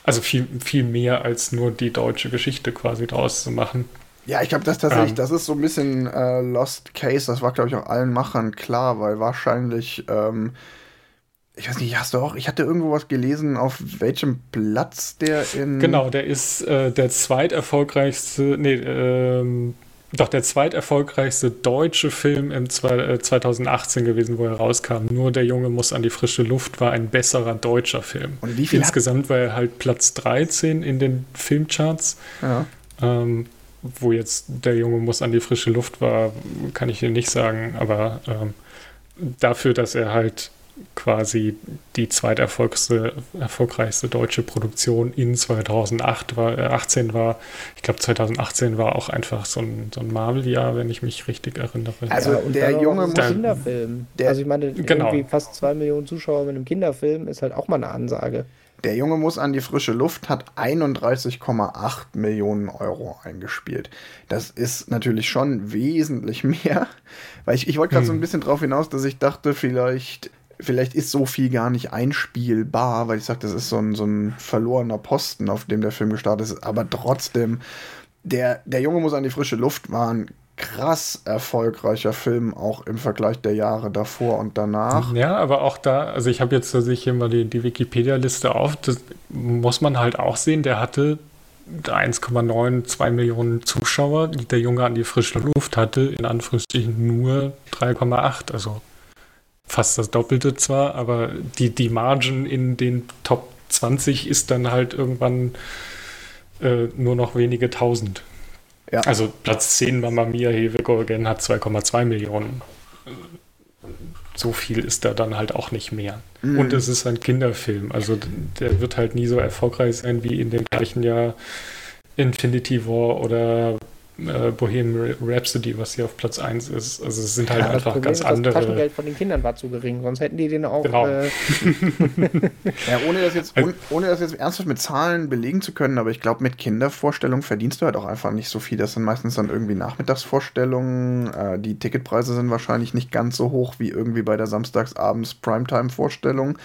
also viel, viel mehr als nur die deutsche Geschichte quasi draus zu machen. Ja, ich glaube, das tatsächlich, ähm, das ist so ein bisschen äh, Lost Case. Das war, glaube ich, auch allen Machern klar, weil wahrscheinlich, ähm, ich weiß nicht, hast du auch, ich hatte irgendwo was gelesen, auf welchem Platz der in. Genau, der ist äh, der zweiterfolgreichste, nee, ähm, doch der zweiterfolgreichste deutsche Film im 2018 äh, gewesen, wo er rauskam. Nur der Junge muss an die frische Luft war ein besserer deutscher Film. Und wie viel Insgesamt war er halt Platz 13 in den Filmcharts. Ja. Ähm, wo jetzt der Junge muss an die frische Luft war, kann ich dir nicht sagen, aber ähm, dafür, dass er halt quasi die zweiterfolgreichste erfolgreichste deutsche Produktion in 2008 war, äh, 18 war. Ich glaube, 2018 war auch einfach so ein, so ein Marvel-Jahr, wenn ich mich richtig erinnere. Also ja, und der Junge muss Kinderfilm. Der, also ich meine, genau. irgendwie fast zwei Millionen Zuschauer mit einem Kinderfilm ist halt auch mal eine Ansage. Der Junge muss an die frische Luft, hat 31,8 Millionen Euro eingespielt. Das ist natürlich schon wesentlich mehr, weil ich, ich wollte gerade hm. so ein hm. bisschen darauf hinaus, dass ich dachte, vielleicht vielleicht ist so viel gar nicht einspielbar, weil ich sage, das ist so ein, so ein verlorener Posten, auf dem der Film gestartet ist. Aber trotzdem, der, der Junge muss an die frische Luft war ein krass erfolgreicher Film, auch im Vergleich der Jahre davor und danach. Ja, aber auch da, also ich habe jetzt sich hier mal die, die Wikipedia-Liste auf, das muss man halt auch sehen, der hatte 1,9, 2 Millionen Zuschauer, der Junge an die frische Luft hatte, in Anführungsstrichen nur 3,8, also fast das Doppelte zwar, aber die, die Margin in den Top 20 ist dann halt irgendwann äh, nur noch wenige tausend. Ja. Also Platz 10 Mamma Mia, Here We Go Again hat 2,2 Millionen. So viel ist da dann halt auch nicht mehr. Mhm. Und es ist ein Kinderfilm. Also der wird halt nie so erfolgreich sein wie in dem gleichen Jahr Infinity War oder äh, Bohemian Rhapsody, was hier auf Platz 1 ist. Also es sind halt ja, einfach Problem ganz ist, andere. Das Taschengeld von den Kindern war zu gering, sonst hätten die den auch. Genau. Äh ja, ohne das, jetzt, ohne, ohne das jetzt ernsthaft mit Zahlen belegen zu können, aber ich glaube, mit Kindervorstellungen verdienst du halt auch einfach nicht so viel. Das sind meistens dann irgendwie Nachmittagsvorstellungen. Äh, die Ticketpreise sind wahrscheinlich nicht ganz so hoch wie irgendwie bei der Samstagsabends Primetime-Vorstellung.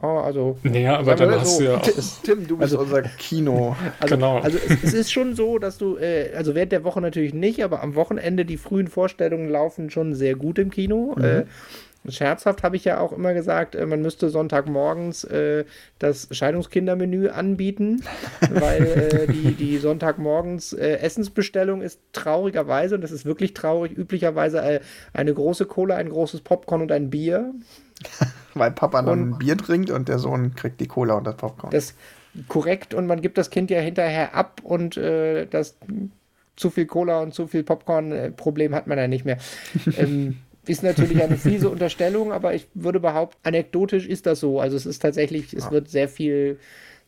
Oh, also. Naja, aber dann hast so, du ja auch. Tim, du bist also, unser Kino. Also, genau. Also es, es, ist schon so, dass du, äh, also während der Woche natürlich nicht, aber am Wochenende die frühen Vorstellungen laufen schon sehr gut im Kino. Mhm. Äh, scherzhaft habe ich ja auch immer gesagt, äh, man müsste Sonntagmorgens äh, das Scheidungskindermenü anbieten, weil äh, die, die Sonntagmorgens äh, Essensbestellung ist traurigerweise, und das ist wirklich traurig, üblicherweise äh, eine große Cola, ein großes Popcorn und ein Bier. Weil Papa dann ein Bier trinkt und der Sohn kriegt die Cola und das Popcorn. Das korrekt und man gibt das Kind ja hinterher ab und äh, das zu viel Cola und zu viel Popcorn äh, Problem hat man ja nicht mehr. ähm, ist natürlich eine fiese Unterstellung, aber ich würde behaupten, anekdotisch ist das so. Also es ist tatsächlich, es ja. wird sehr viel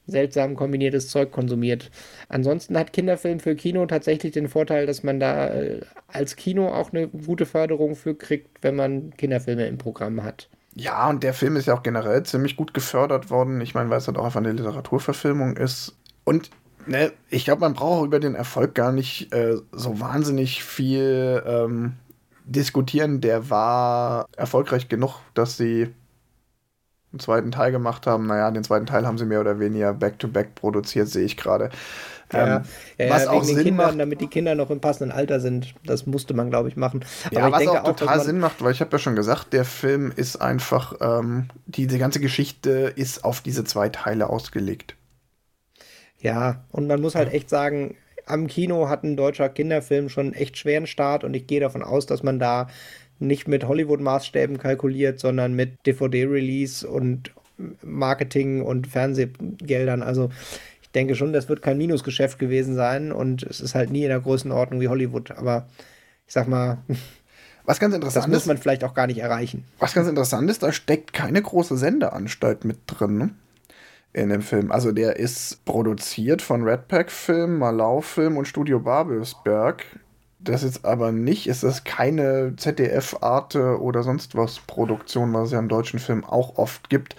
seltsam kombiniertes Zeug konsumiert. Ansonsten hat Kinderfilm für Kino tatsächlich den Vorteil, dass man da äh, als Kino auch eine gute Förderung für kriegt, wenn man Kinderfilme im Programm hat. Ja, und der Film ist ja auch generell ziemlich gut gefördert worden. Ich meine, weil es halt auch einfach eine Literaturverfilmung ist. Und ne, ich glaube, man braucht über den Erfolg gar nicht äh, so wahnsinnig viel ähm, diskutieren. Der war erfolgreich genug, dass sie einen zweiten Teil gemacht haben. Naja, den zweiten Teil haben sie mehr oder weniger back-to-back -back produziert, sehe ich gerade. Ja, ähm, was ja, auch Sinn Kindern, macht, damit die Kinder noch im passenden Alter sind. Das musste man, glaube ich, machen. Aber ja, ich was denke auch total auch, Sinn macht, weil ich habe ja schon gesagt, der Film ist einfach, ähm, diese ganze Geschichte ist auf diese zwei Teile ausgelegt. Ja, und man muss halt echt sagen, am Kino hat ein deutscher Kinderfilm schon einen echt schweren Start und ich gehe davon aus, dass man da nicht mit Hollywood-Maßstäben kalkuliert, sondern mit DVD-Release und Marketing und Fernsehgeldern. Also denke schon, das wird kein Minusgeschäft gewesen sein und es ist halt nie in der Größenordnung wie Hollywood. Aber ich sag mal, was ganz interessant das muss man vielleicht auch gar nicht erreichen. Was ganz interessant ist, da steckt keine große Sendeanstalt mit drin ne? in dem Film. Also der ist produziert von Redpack Film, Malau Film und Studio Babelsberg. Das ist aber nicht, es ist keine ZDF, Arte oder sonst was Produktion, was es ja im deutschen Film auch oft gibt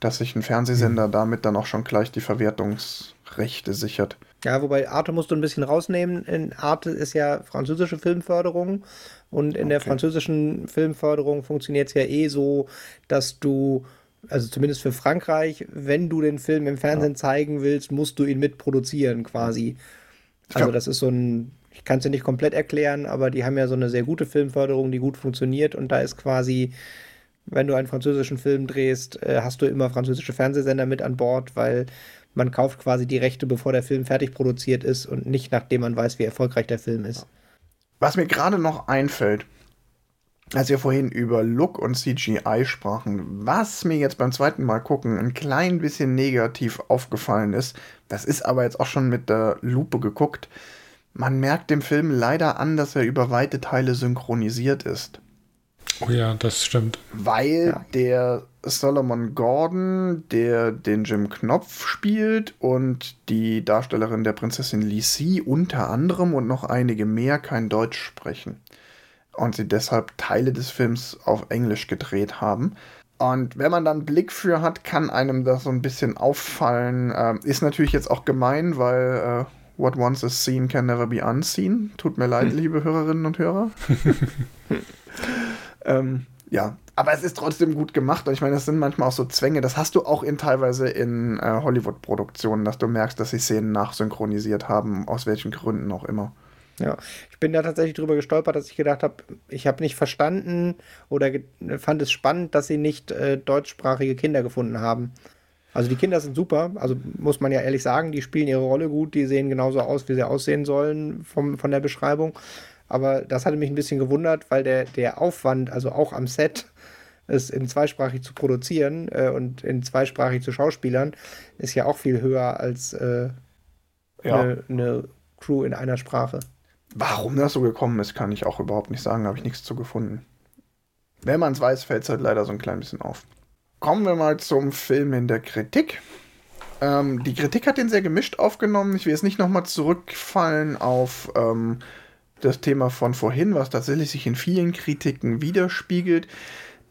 dass sich ein Fernsehsender mhm. damit dann auch schon gleich die Verwertungsrechte sichert. Ja, wobei Arte musst du ein bisschen rausnehmen. In Arte ist ja französische Filmförderung und in okay. der französischen Filmförderung funktioniert es ja eh so, dass du, also zumindest für Frankreich, wenn du den Film im Fernsehen ja. zeigen willst, musst du ihn mitproduzieren quasi. Also das ist so ein, ich kann es dir nicht komplett erklären, aber die haben ja so eine sehr gute Filmförderung, die gut funktioniert und da ist quasi, wenn du einen französischen Film drehst, äh, hast du immer französische Fernsehsender mit an Bord, weil man kauft quasi die Rechte, bevor der Film fertig produziert ist und nicht nachdem man weiß, wie erfolgreich der Film ist. Was mir gerade noch einfällt, als wir vorhin über Look und CGI sprachen, was mir jetzt beim zweiten Mal gucken ein klein bisschen negativ aufgefallen ist, das ist aber jetzt auch schon mit der Lupe geguckt, man merkt dem Film leider an, dass er über weite Teile synchronisiert ist. Oh ja, das stimmt. Weil ja. der Solomon Gordon, der den Jim Knopf spielt und die Darstellerin der Prinzessin Lisi unter anderem und noch einige mehr kein Deutsch sprechen. Und sie deshalb Teile des Films auf Englisch gedreht haben. Und wenn man dann einen Blick für hat, kann einem das so ein bisschen auffallen. Ähm, ist natürlich jetzt auch gemein, weil äh, What once is seen can never be unseen. Tut mir leid, hm. liebe Hörerinnen und Hörer. ähm, ja, aber es ist trotzdem gut gemacht und ich meine, das sind manchmal auch so Zwänge. Das hast du auch in teilweise in äh, Hollywood-Produktionen, dass du merkst, dass sie Szenen nachsynchronisiert haben, aus welchen Gründen auch immer. Ja, ich bin da tatsächlich drüber gestolpert, dass ich gedacht habe, ich habe nicht verstanden oder fand es spannend, dass sie nicht äh, deutschsprachige Kinder gefunden haben. Also die Kinder sind super, also muss man ja ehrlich sagen, die spielen ihre Rolle gut, die sehen genauso aus, wie sie aussehen sollen vom, von der Beschreibung. Aber das hatte mich ein bisschen gewundert, weil der, der Aufwand, also auch am Set, es in zweisprachig zu produzieren äh, und in zweisprachig zu Schauspielern, ist ja auch viel höher als äh, ja. eine, eine Crew in einer Sprache. Warum das so gekommen ist, kann ich auch überhaupt nicht sagen, habe ich nichts zu gefunden. Wenn man es weiß, fällt es halt leider so ein klein bisschen auf. Kommen wir mal zum Film in der Kritik. Ähm, die Kritik hat den sehr gemischt aufgenommen. Ich will jetzt nicht nochmal zurückfallen auf ähm, das Thema von vorhin, was tatsächlich sich in vielen Kritiken widerspiegelt.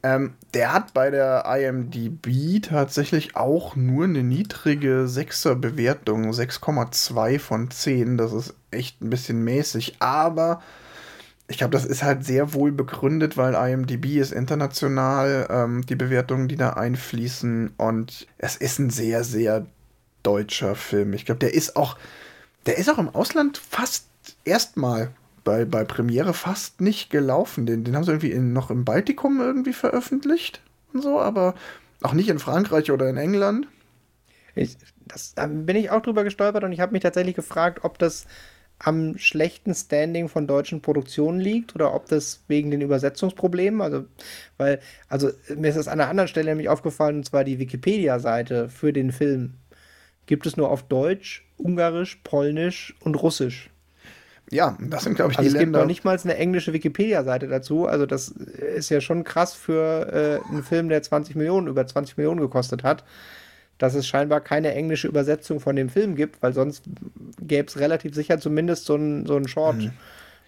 Ähm, der hat bei der IMDb tatsächlich auch nur eine niedrige 6er Bewertung, 6,2 von 10. Das ist echt ein bisschen mäßig, aber ich glaube, das ist halt sehr wohl begründet, weil IMDb ist international, ähm, die Bewertungen, die da einfließen. Und es ist ein sehr, sehr deutscher Film. Ich glaube, der ist auch, der ist auch im Ausland fast erstmal bei, bei Premiere fast nicht gelaufen. Den, den haben sie irgendwie in, noch im Baltikum irgendwie veröffentlicht und so, aber auch nicht in Frankreich oder in England. Ich, das, da bin ich auch drüber gestolpert und ich habe mich tatsächlich gefragt, ob das am schlechten Standing von deutschen Produktionen liegt oder ob das wegen den Übersetzungsproblemen, also weil, also mir ist das an einer anderen Stelle nämlich aufgefallen, und zwar die Wikipedia-Seite für den Film gibt es nur auf Deutsch, Ungarisch, Polnisch und Russisch. Ja, das sind, glaube ich, die also es Länder. Es gibt noch nicht mal eine englische Wikipedia-Seite dazu. Also, das ist ja schon krass für äh, einen Film, der 20 Millionen, über 20 Millionen gekostet hat, dass es scheinbar keine englische Übersetzung von dem Film gibt, weil sonst gäbe es relativ sicher zumindest so einen so Short, mhm.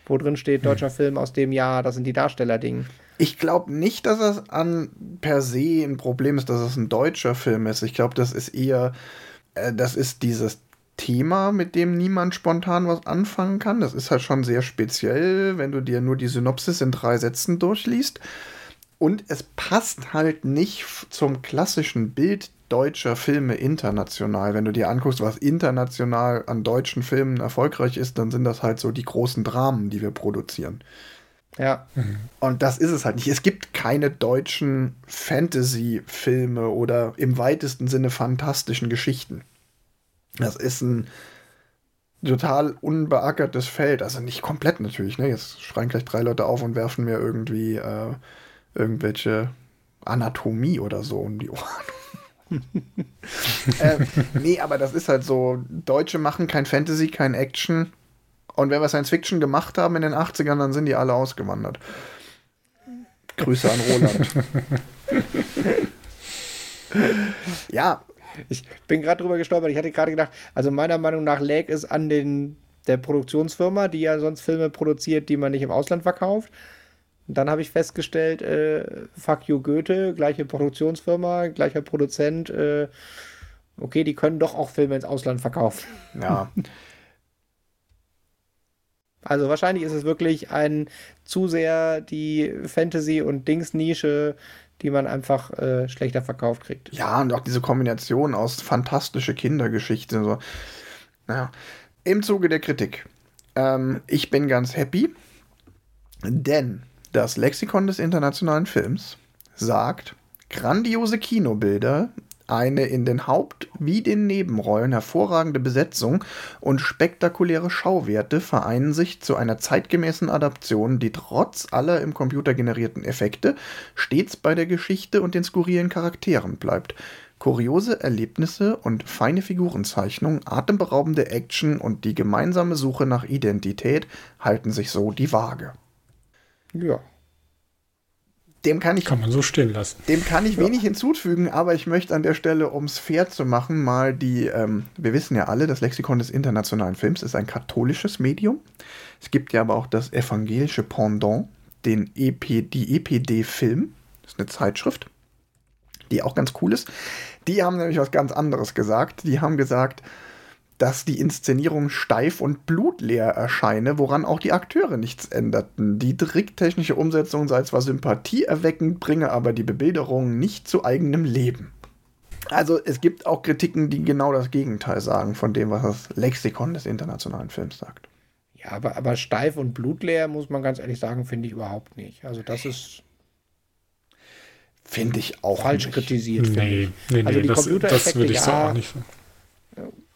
wo drin steht, deutscher mhm. Film aus dem Jahr, das sind die Darsteller-Ding. Ich glaube nicht, dass es an per se ein Problem ist, dass es ein deutscher Film ist. Ich glaube, das ist eher, äh, das ist dieses Thema, mit dem niemand spontan was anfangen kann. Das ist halt schon sehr speziell, wenn du dir nur die Synopsis in drei Sätzen durchliest. Und es passt halt nicht zum klassischen Bild deutscher Filme international. Wenn du dir anguckst, was international an deutschen Filmen erfolgreich ist, dann sind das halt so die großen Dramen, die wir produzieren. Ja. Und das ist es halt nicht. Es gibt keine deutschen Fantasy-Filme oder im weitesten Sinne fantastischen Geschichten. Das ist ein total unbeackertes Feld. Also nicht komplett natürlich. Ne? Jetzt schreien gleich drei Leute auf und werfen mir irgendwie äh, irgendwelche Anatomie oder so um die Ohren. äh, nee, aber das ist halt so. Deutsche machen kein Fantasy, kein Action. Und wenn wir Science Fiction gemacht haben in den 80ern, dann sind die alle ausgewandert. Grüße an Roland. ja, ich bin gerade drüber gestolpert. Ich hatte gerade gedacht, also meiner Meinung nach lag es an den, der Produktionsfirma, die ja sonst Filme produziert, die man nicht im Ausland verkauft. Und dann habe ich festgestellt, äh, fuck you Goethe, gleiche Produktionsfirma, gleicher Produzent, äh, okay, die können doch auch Filme ins Ausland verkaufen. Ja. Also wahrscheinlich ist es wirklich ein zu sehr die Fantasy- und Dings-Nische, die man einfach äh, schlechter verkauft kriegt. Ja, und auch diese Kombination aus fantastische Kindergeschichte. So. Naja. Im Zuge der Kritik. Ähm, ich bin ganz happy, denn das Lexikon des internationalen Films sagt, grandiose Kinobilder eine in den Haupt- wie den Nebenrollen hervorragende Besetzung und spektakuläre Schauwerte vereinen sich zu einer zeitgemäßen Adaption, die trotz aller im Computer generierten Effekte stets bei der Geschichte und den skurrilen Charakteren bleibt. Kuriose Erlebnisse und feine Figurenzeichnung, atemberaubende Action und die gemeinsame Suche nach Identität halten sich so die Waage. Ja, dem kann ich, kann man so stehen lassen. Dem kann ich ja. wenig hinzufügen, aber ich möchte an der Stelle, um es fair zu machen, mal die, ähm, wir wissen ja alle, das Lexikon des internationalen Films ist ein katholisches Medium. Es gibt ja aber auch das evangelische Pendant, den EP, die EPD-Film. Das ist eine Zeitschrift, die auch ganz cool ist. Die haben nämlich was ganz anderes gesagt. Die haben gesagt, dass die Inszenierung steif und blutleer erscheine, woran auch die Akteure nichts änderten. Die tricktechnische Umsetzung sei zwar sympathieerweckend, bringe aber die Bebilderung nicht zu eigenem Leben. Also es gibt auch Kritiken, die genau das Gegenteil sagen von dem, was das Lexikon des internationalen Films sagt. Ja, aber, aber steif und blutleer, muss man ganz ehrlich sagen, finde ich überhaupt nicht. Also das ist finde ich auch falsch nicht. kritisiert. Nee, nee, also nee, die das, das würde ich ja, so auch nicht sagen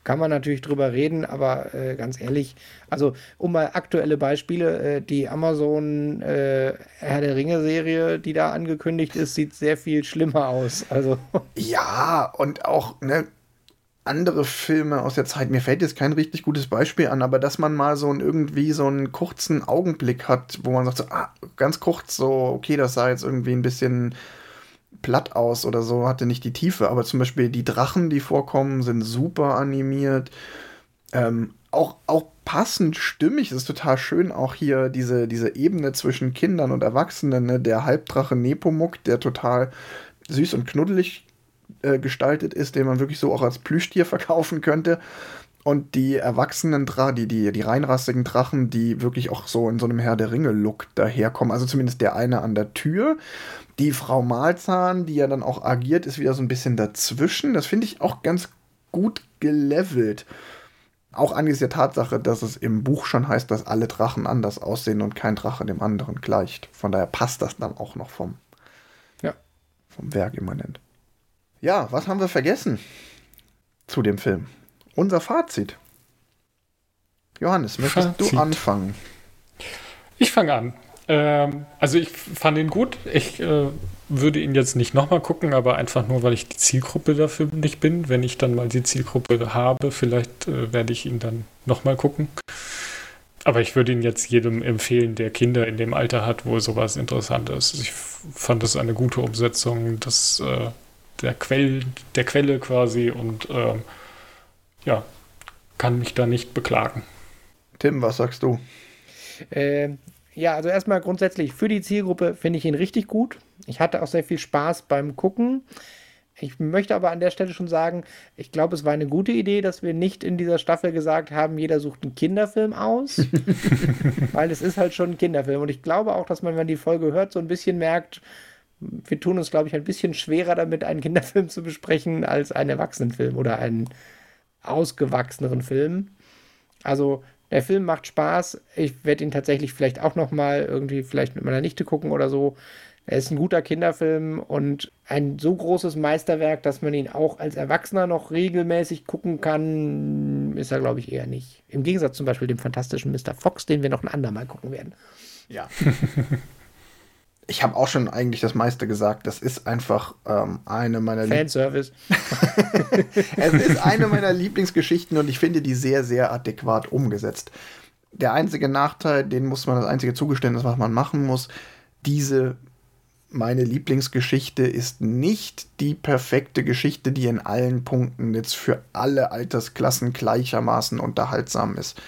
kann man natürlich drüber reden, aber äh, ganz ehrlich, also um mal aktuelle Beispiele, äh, die Amazon äh, Herr der Ringe Serie, die da angekündigt ist, sieht sehr viel schlimmer aus. Also ja, und auch ne, andere Filme aus der Zeit, mir fällt jetzt kein richtig gutes Beispiel an, aber dass man mal so ein, irgendwie so einen kurzen Augenblick hat, wo man sagt, so, ah, ganz kurz so, okay, das sah jetzt irgendwie ein bisschen platt aus oder so, hatte nicht die Tiefe. Aber zum Beispiel die Drachen, die vorkommen, sind super animiert. Ähm, auch, auch passend stimmig. Es ist total schön, auch hier diese, diese Ebene zwischen Kindern und Erwachsenen. Ne? Der Halbdrache Nepomuk, der total süß und knuddelig äh, gestaltet ist, den man wirklich so auch als Plüschtier verkaufen könnte. Und die erwachsenen Drachen, die, die, die reinrassigen Drachen, die wirklich auch so in so einem Herr der Ringe-Look daherkommen. Also zumindest der eine an der Tür. Die Frau Malzahn, die ja dann auch agiert, ist wieder so ein bisschen dazwischen. Das finde ich auch ganz gut gelevelt. Auch angesichts der Tatsache, dass es im Buch schon heißt, dass alle Drachen anders aussehen und kein Drache dem anderen gleicht. Von daher passt das dann auch noch vom, ja. vom Werk immanent. Ja, was haben wir vergessen zu dem Film? Unser Fazit. Johannes, möchtest Fazit. du anfangen? Ich fange an. Ähm, also ich fand ihn gut. Ich äh, würde ihn jetzt nicht nochmal gucken, aber einfach nur, weil ich die Zielgruppe dafür nicht bin. Wenn ich dann mal die Zielgruppe habe, vielleicht äh, werde ich ihn dann nochmal gucken. Aber ich würde ihn jetzt jedem empfehlen, der Kinder in dem Alter hat, wo sowas interessant ist. Ich fand es eine gute Umsetzung des, äh, der, Quell, der Quelle quasi und ähm, ja, kann mich da nicht beklagen. Tim, was sagst du? Ähm, ja, also erstmal grundsätzlich für die Zielgruppe finde ich ihn richtig gut. Ich hatte auch sehr viel Spaß beim Gucken. Ich möchte aber an der Stelle schon sagen, ich glaube, es war eine gute Idee, dass wir nicht in dieser Staffel gesagt haben, jeder sucht einen Kinderfilm aus, weil es ist halt schon ein Kinderfilm. Und ich glaube auch, dass man, wenn man die Folge hört, so ein bisschen merkt, wir tun uns, glaube ich, ein bisschen schwerer damit, einen Kinderfilm zu besprechen, als einen Erwachsenenfilm oder einen ausgewachseneren Film. Also der Film macht Spaß. Ich werde ihn tatsächlich vielleicht auch noch mal irgendwie vielleicht mit meiner Nichte gucken oder so. Er ist ein guter Kinderfilm und ein so großes Meisterwerk, dass man ihn auch als Erwachsener noch regelmäßig gucken kann, ist er, glaube ich, eher nicht. Im Gegensatz zum Beispiel dem fantastischen Mr. Fox, den wir noch ein andermal gucken werden. Ja. ich habe auch schon eigentlich das meiste gesagt. Das ist einfach ähm, eine meiner Fanservice. es ist eine meiner Lieblingsgeschichten und ich finde die sehr, sehr adäquat umgesetzt. Der einzige Nachteil, den muss man, das einzige Zugeständnis, was man machen muss, diese meine Lieblingsgeschichte ist nicht die perfekte Geschichte, die in allen Punkten jetzt für alle Altersklassen gleichermaßen unterhaltsam ist.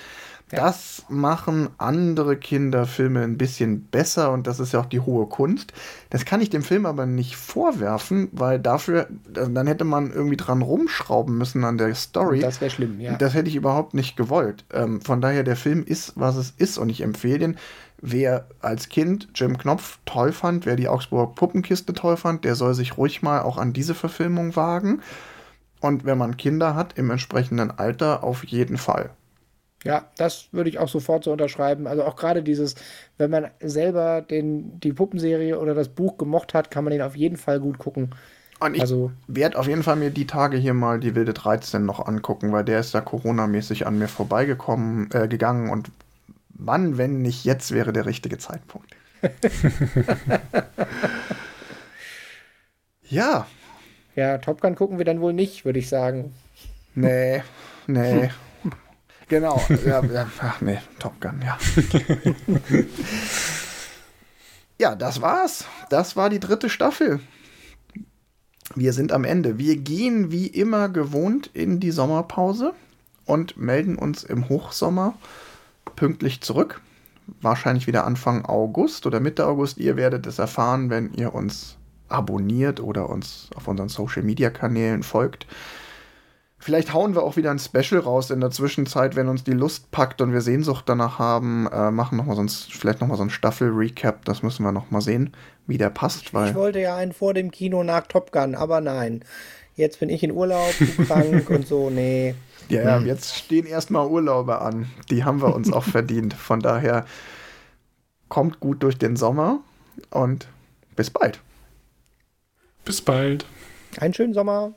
Ja. Das machen andere Kinderfilme ein bisschen besser und das ist ja auch die hohe Kunst. Das kann ich dem Film aber nicht vorwerfen, weil dafür, dann hätte man irgendwie dran rumschrauben müssen an der Story. Das wäre schlimm, ja. Das hätte ich überhaupt nicht gewollt. Ähm, von daher, der Film ist, was es ist und ich empfehle den. Wer als Kind Jim Knopf toll fand, wer die Augsburg Puppenkiste toll fand, der soll sich ruhig mal auch an diese Verfilmung wagen. Und wenn man Kinder hat im entsprechenden Alter, auf jeden Fall. Ja, das würde ich auch sofort so unterschreiben. Also auch gerade dieses, wenn man selber den, die Puppenserie oder das Buch gemocht hat, kann man den auf jeden Fall gut gucken. Und ich also, werde auf jeden Fall mir die Tage hier mal die Wilde 13 noch angucken, weil der ist da Corona-mäßig an mir vorbeigekommen, äh, gegangen und wann, wenn nicht jetzt, wäre der richtige Zeitpunkt. ja. Ja, Top Gun gucken wir dann wohl nicht, würde ich sagen. Nee, nee. Genau, ja, ja, ach nee, Top Gun, ja. ja, das war's. Das war die dritte Staffel. Wir sind am Ende. Wir gehen wie immer gewohnt in die Sommerpause und melden uns im Hochsommer pünktlich zurück. Wahrscheinlich wieder Anfang August oder Mitte August. Ihr werdet es erfahren, wenn ihr uns abonniert oder uns auf unseren Social Media Kanälen folgt. Vielleicht hauen wir auch wieder ein Special raus in der Zwischenzeit, wenn uns die Lust packt und wir Sehnsucht danach haben. Äh, machen noch mal sonst vielleicht noch mal so ein Staffel-Recap. Das müssen wir noch mal sehen, wie der passt. Weil ich wollte ja einen vor dem Kino nach Top Gun, aber nein. Jetzt bin ich in Urlaub, krank und so, nee. Ja, ja, hm. jetzt stehen erstmal Urlaube an. Die haben wir uns auch verdient. Von daher kommt gut durch den Sommer und bis bald. Bis bald. Einen schönen Sommer.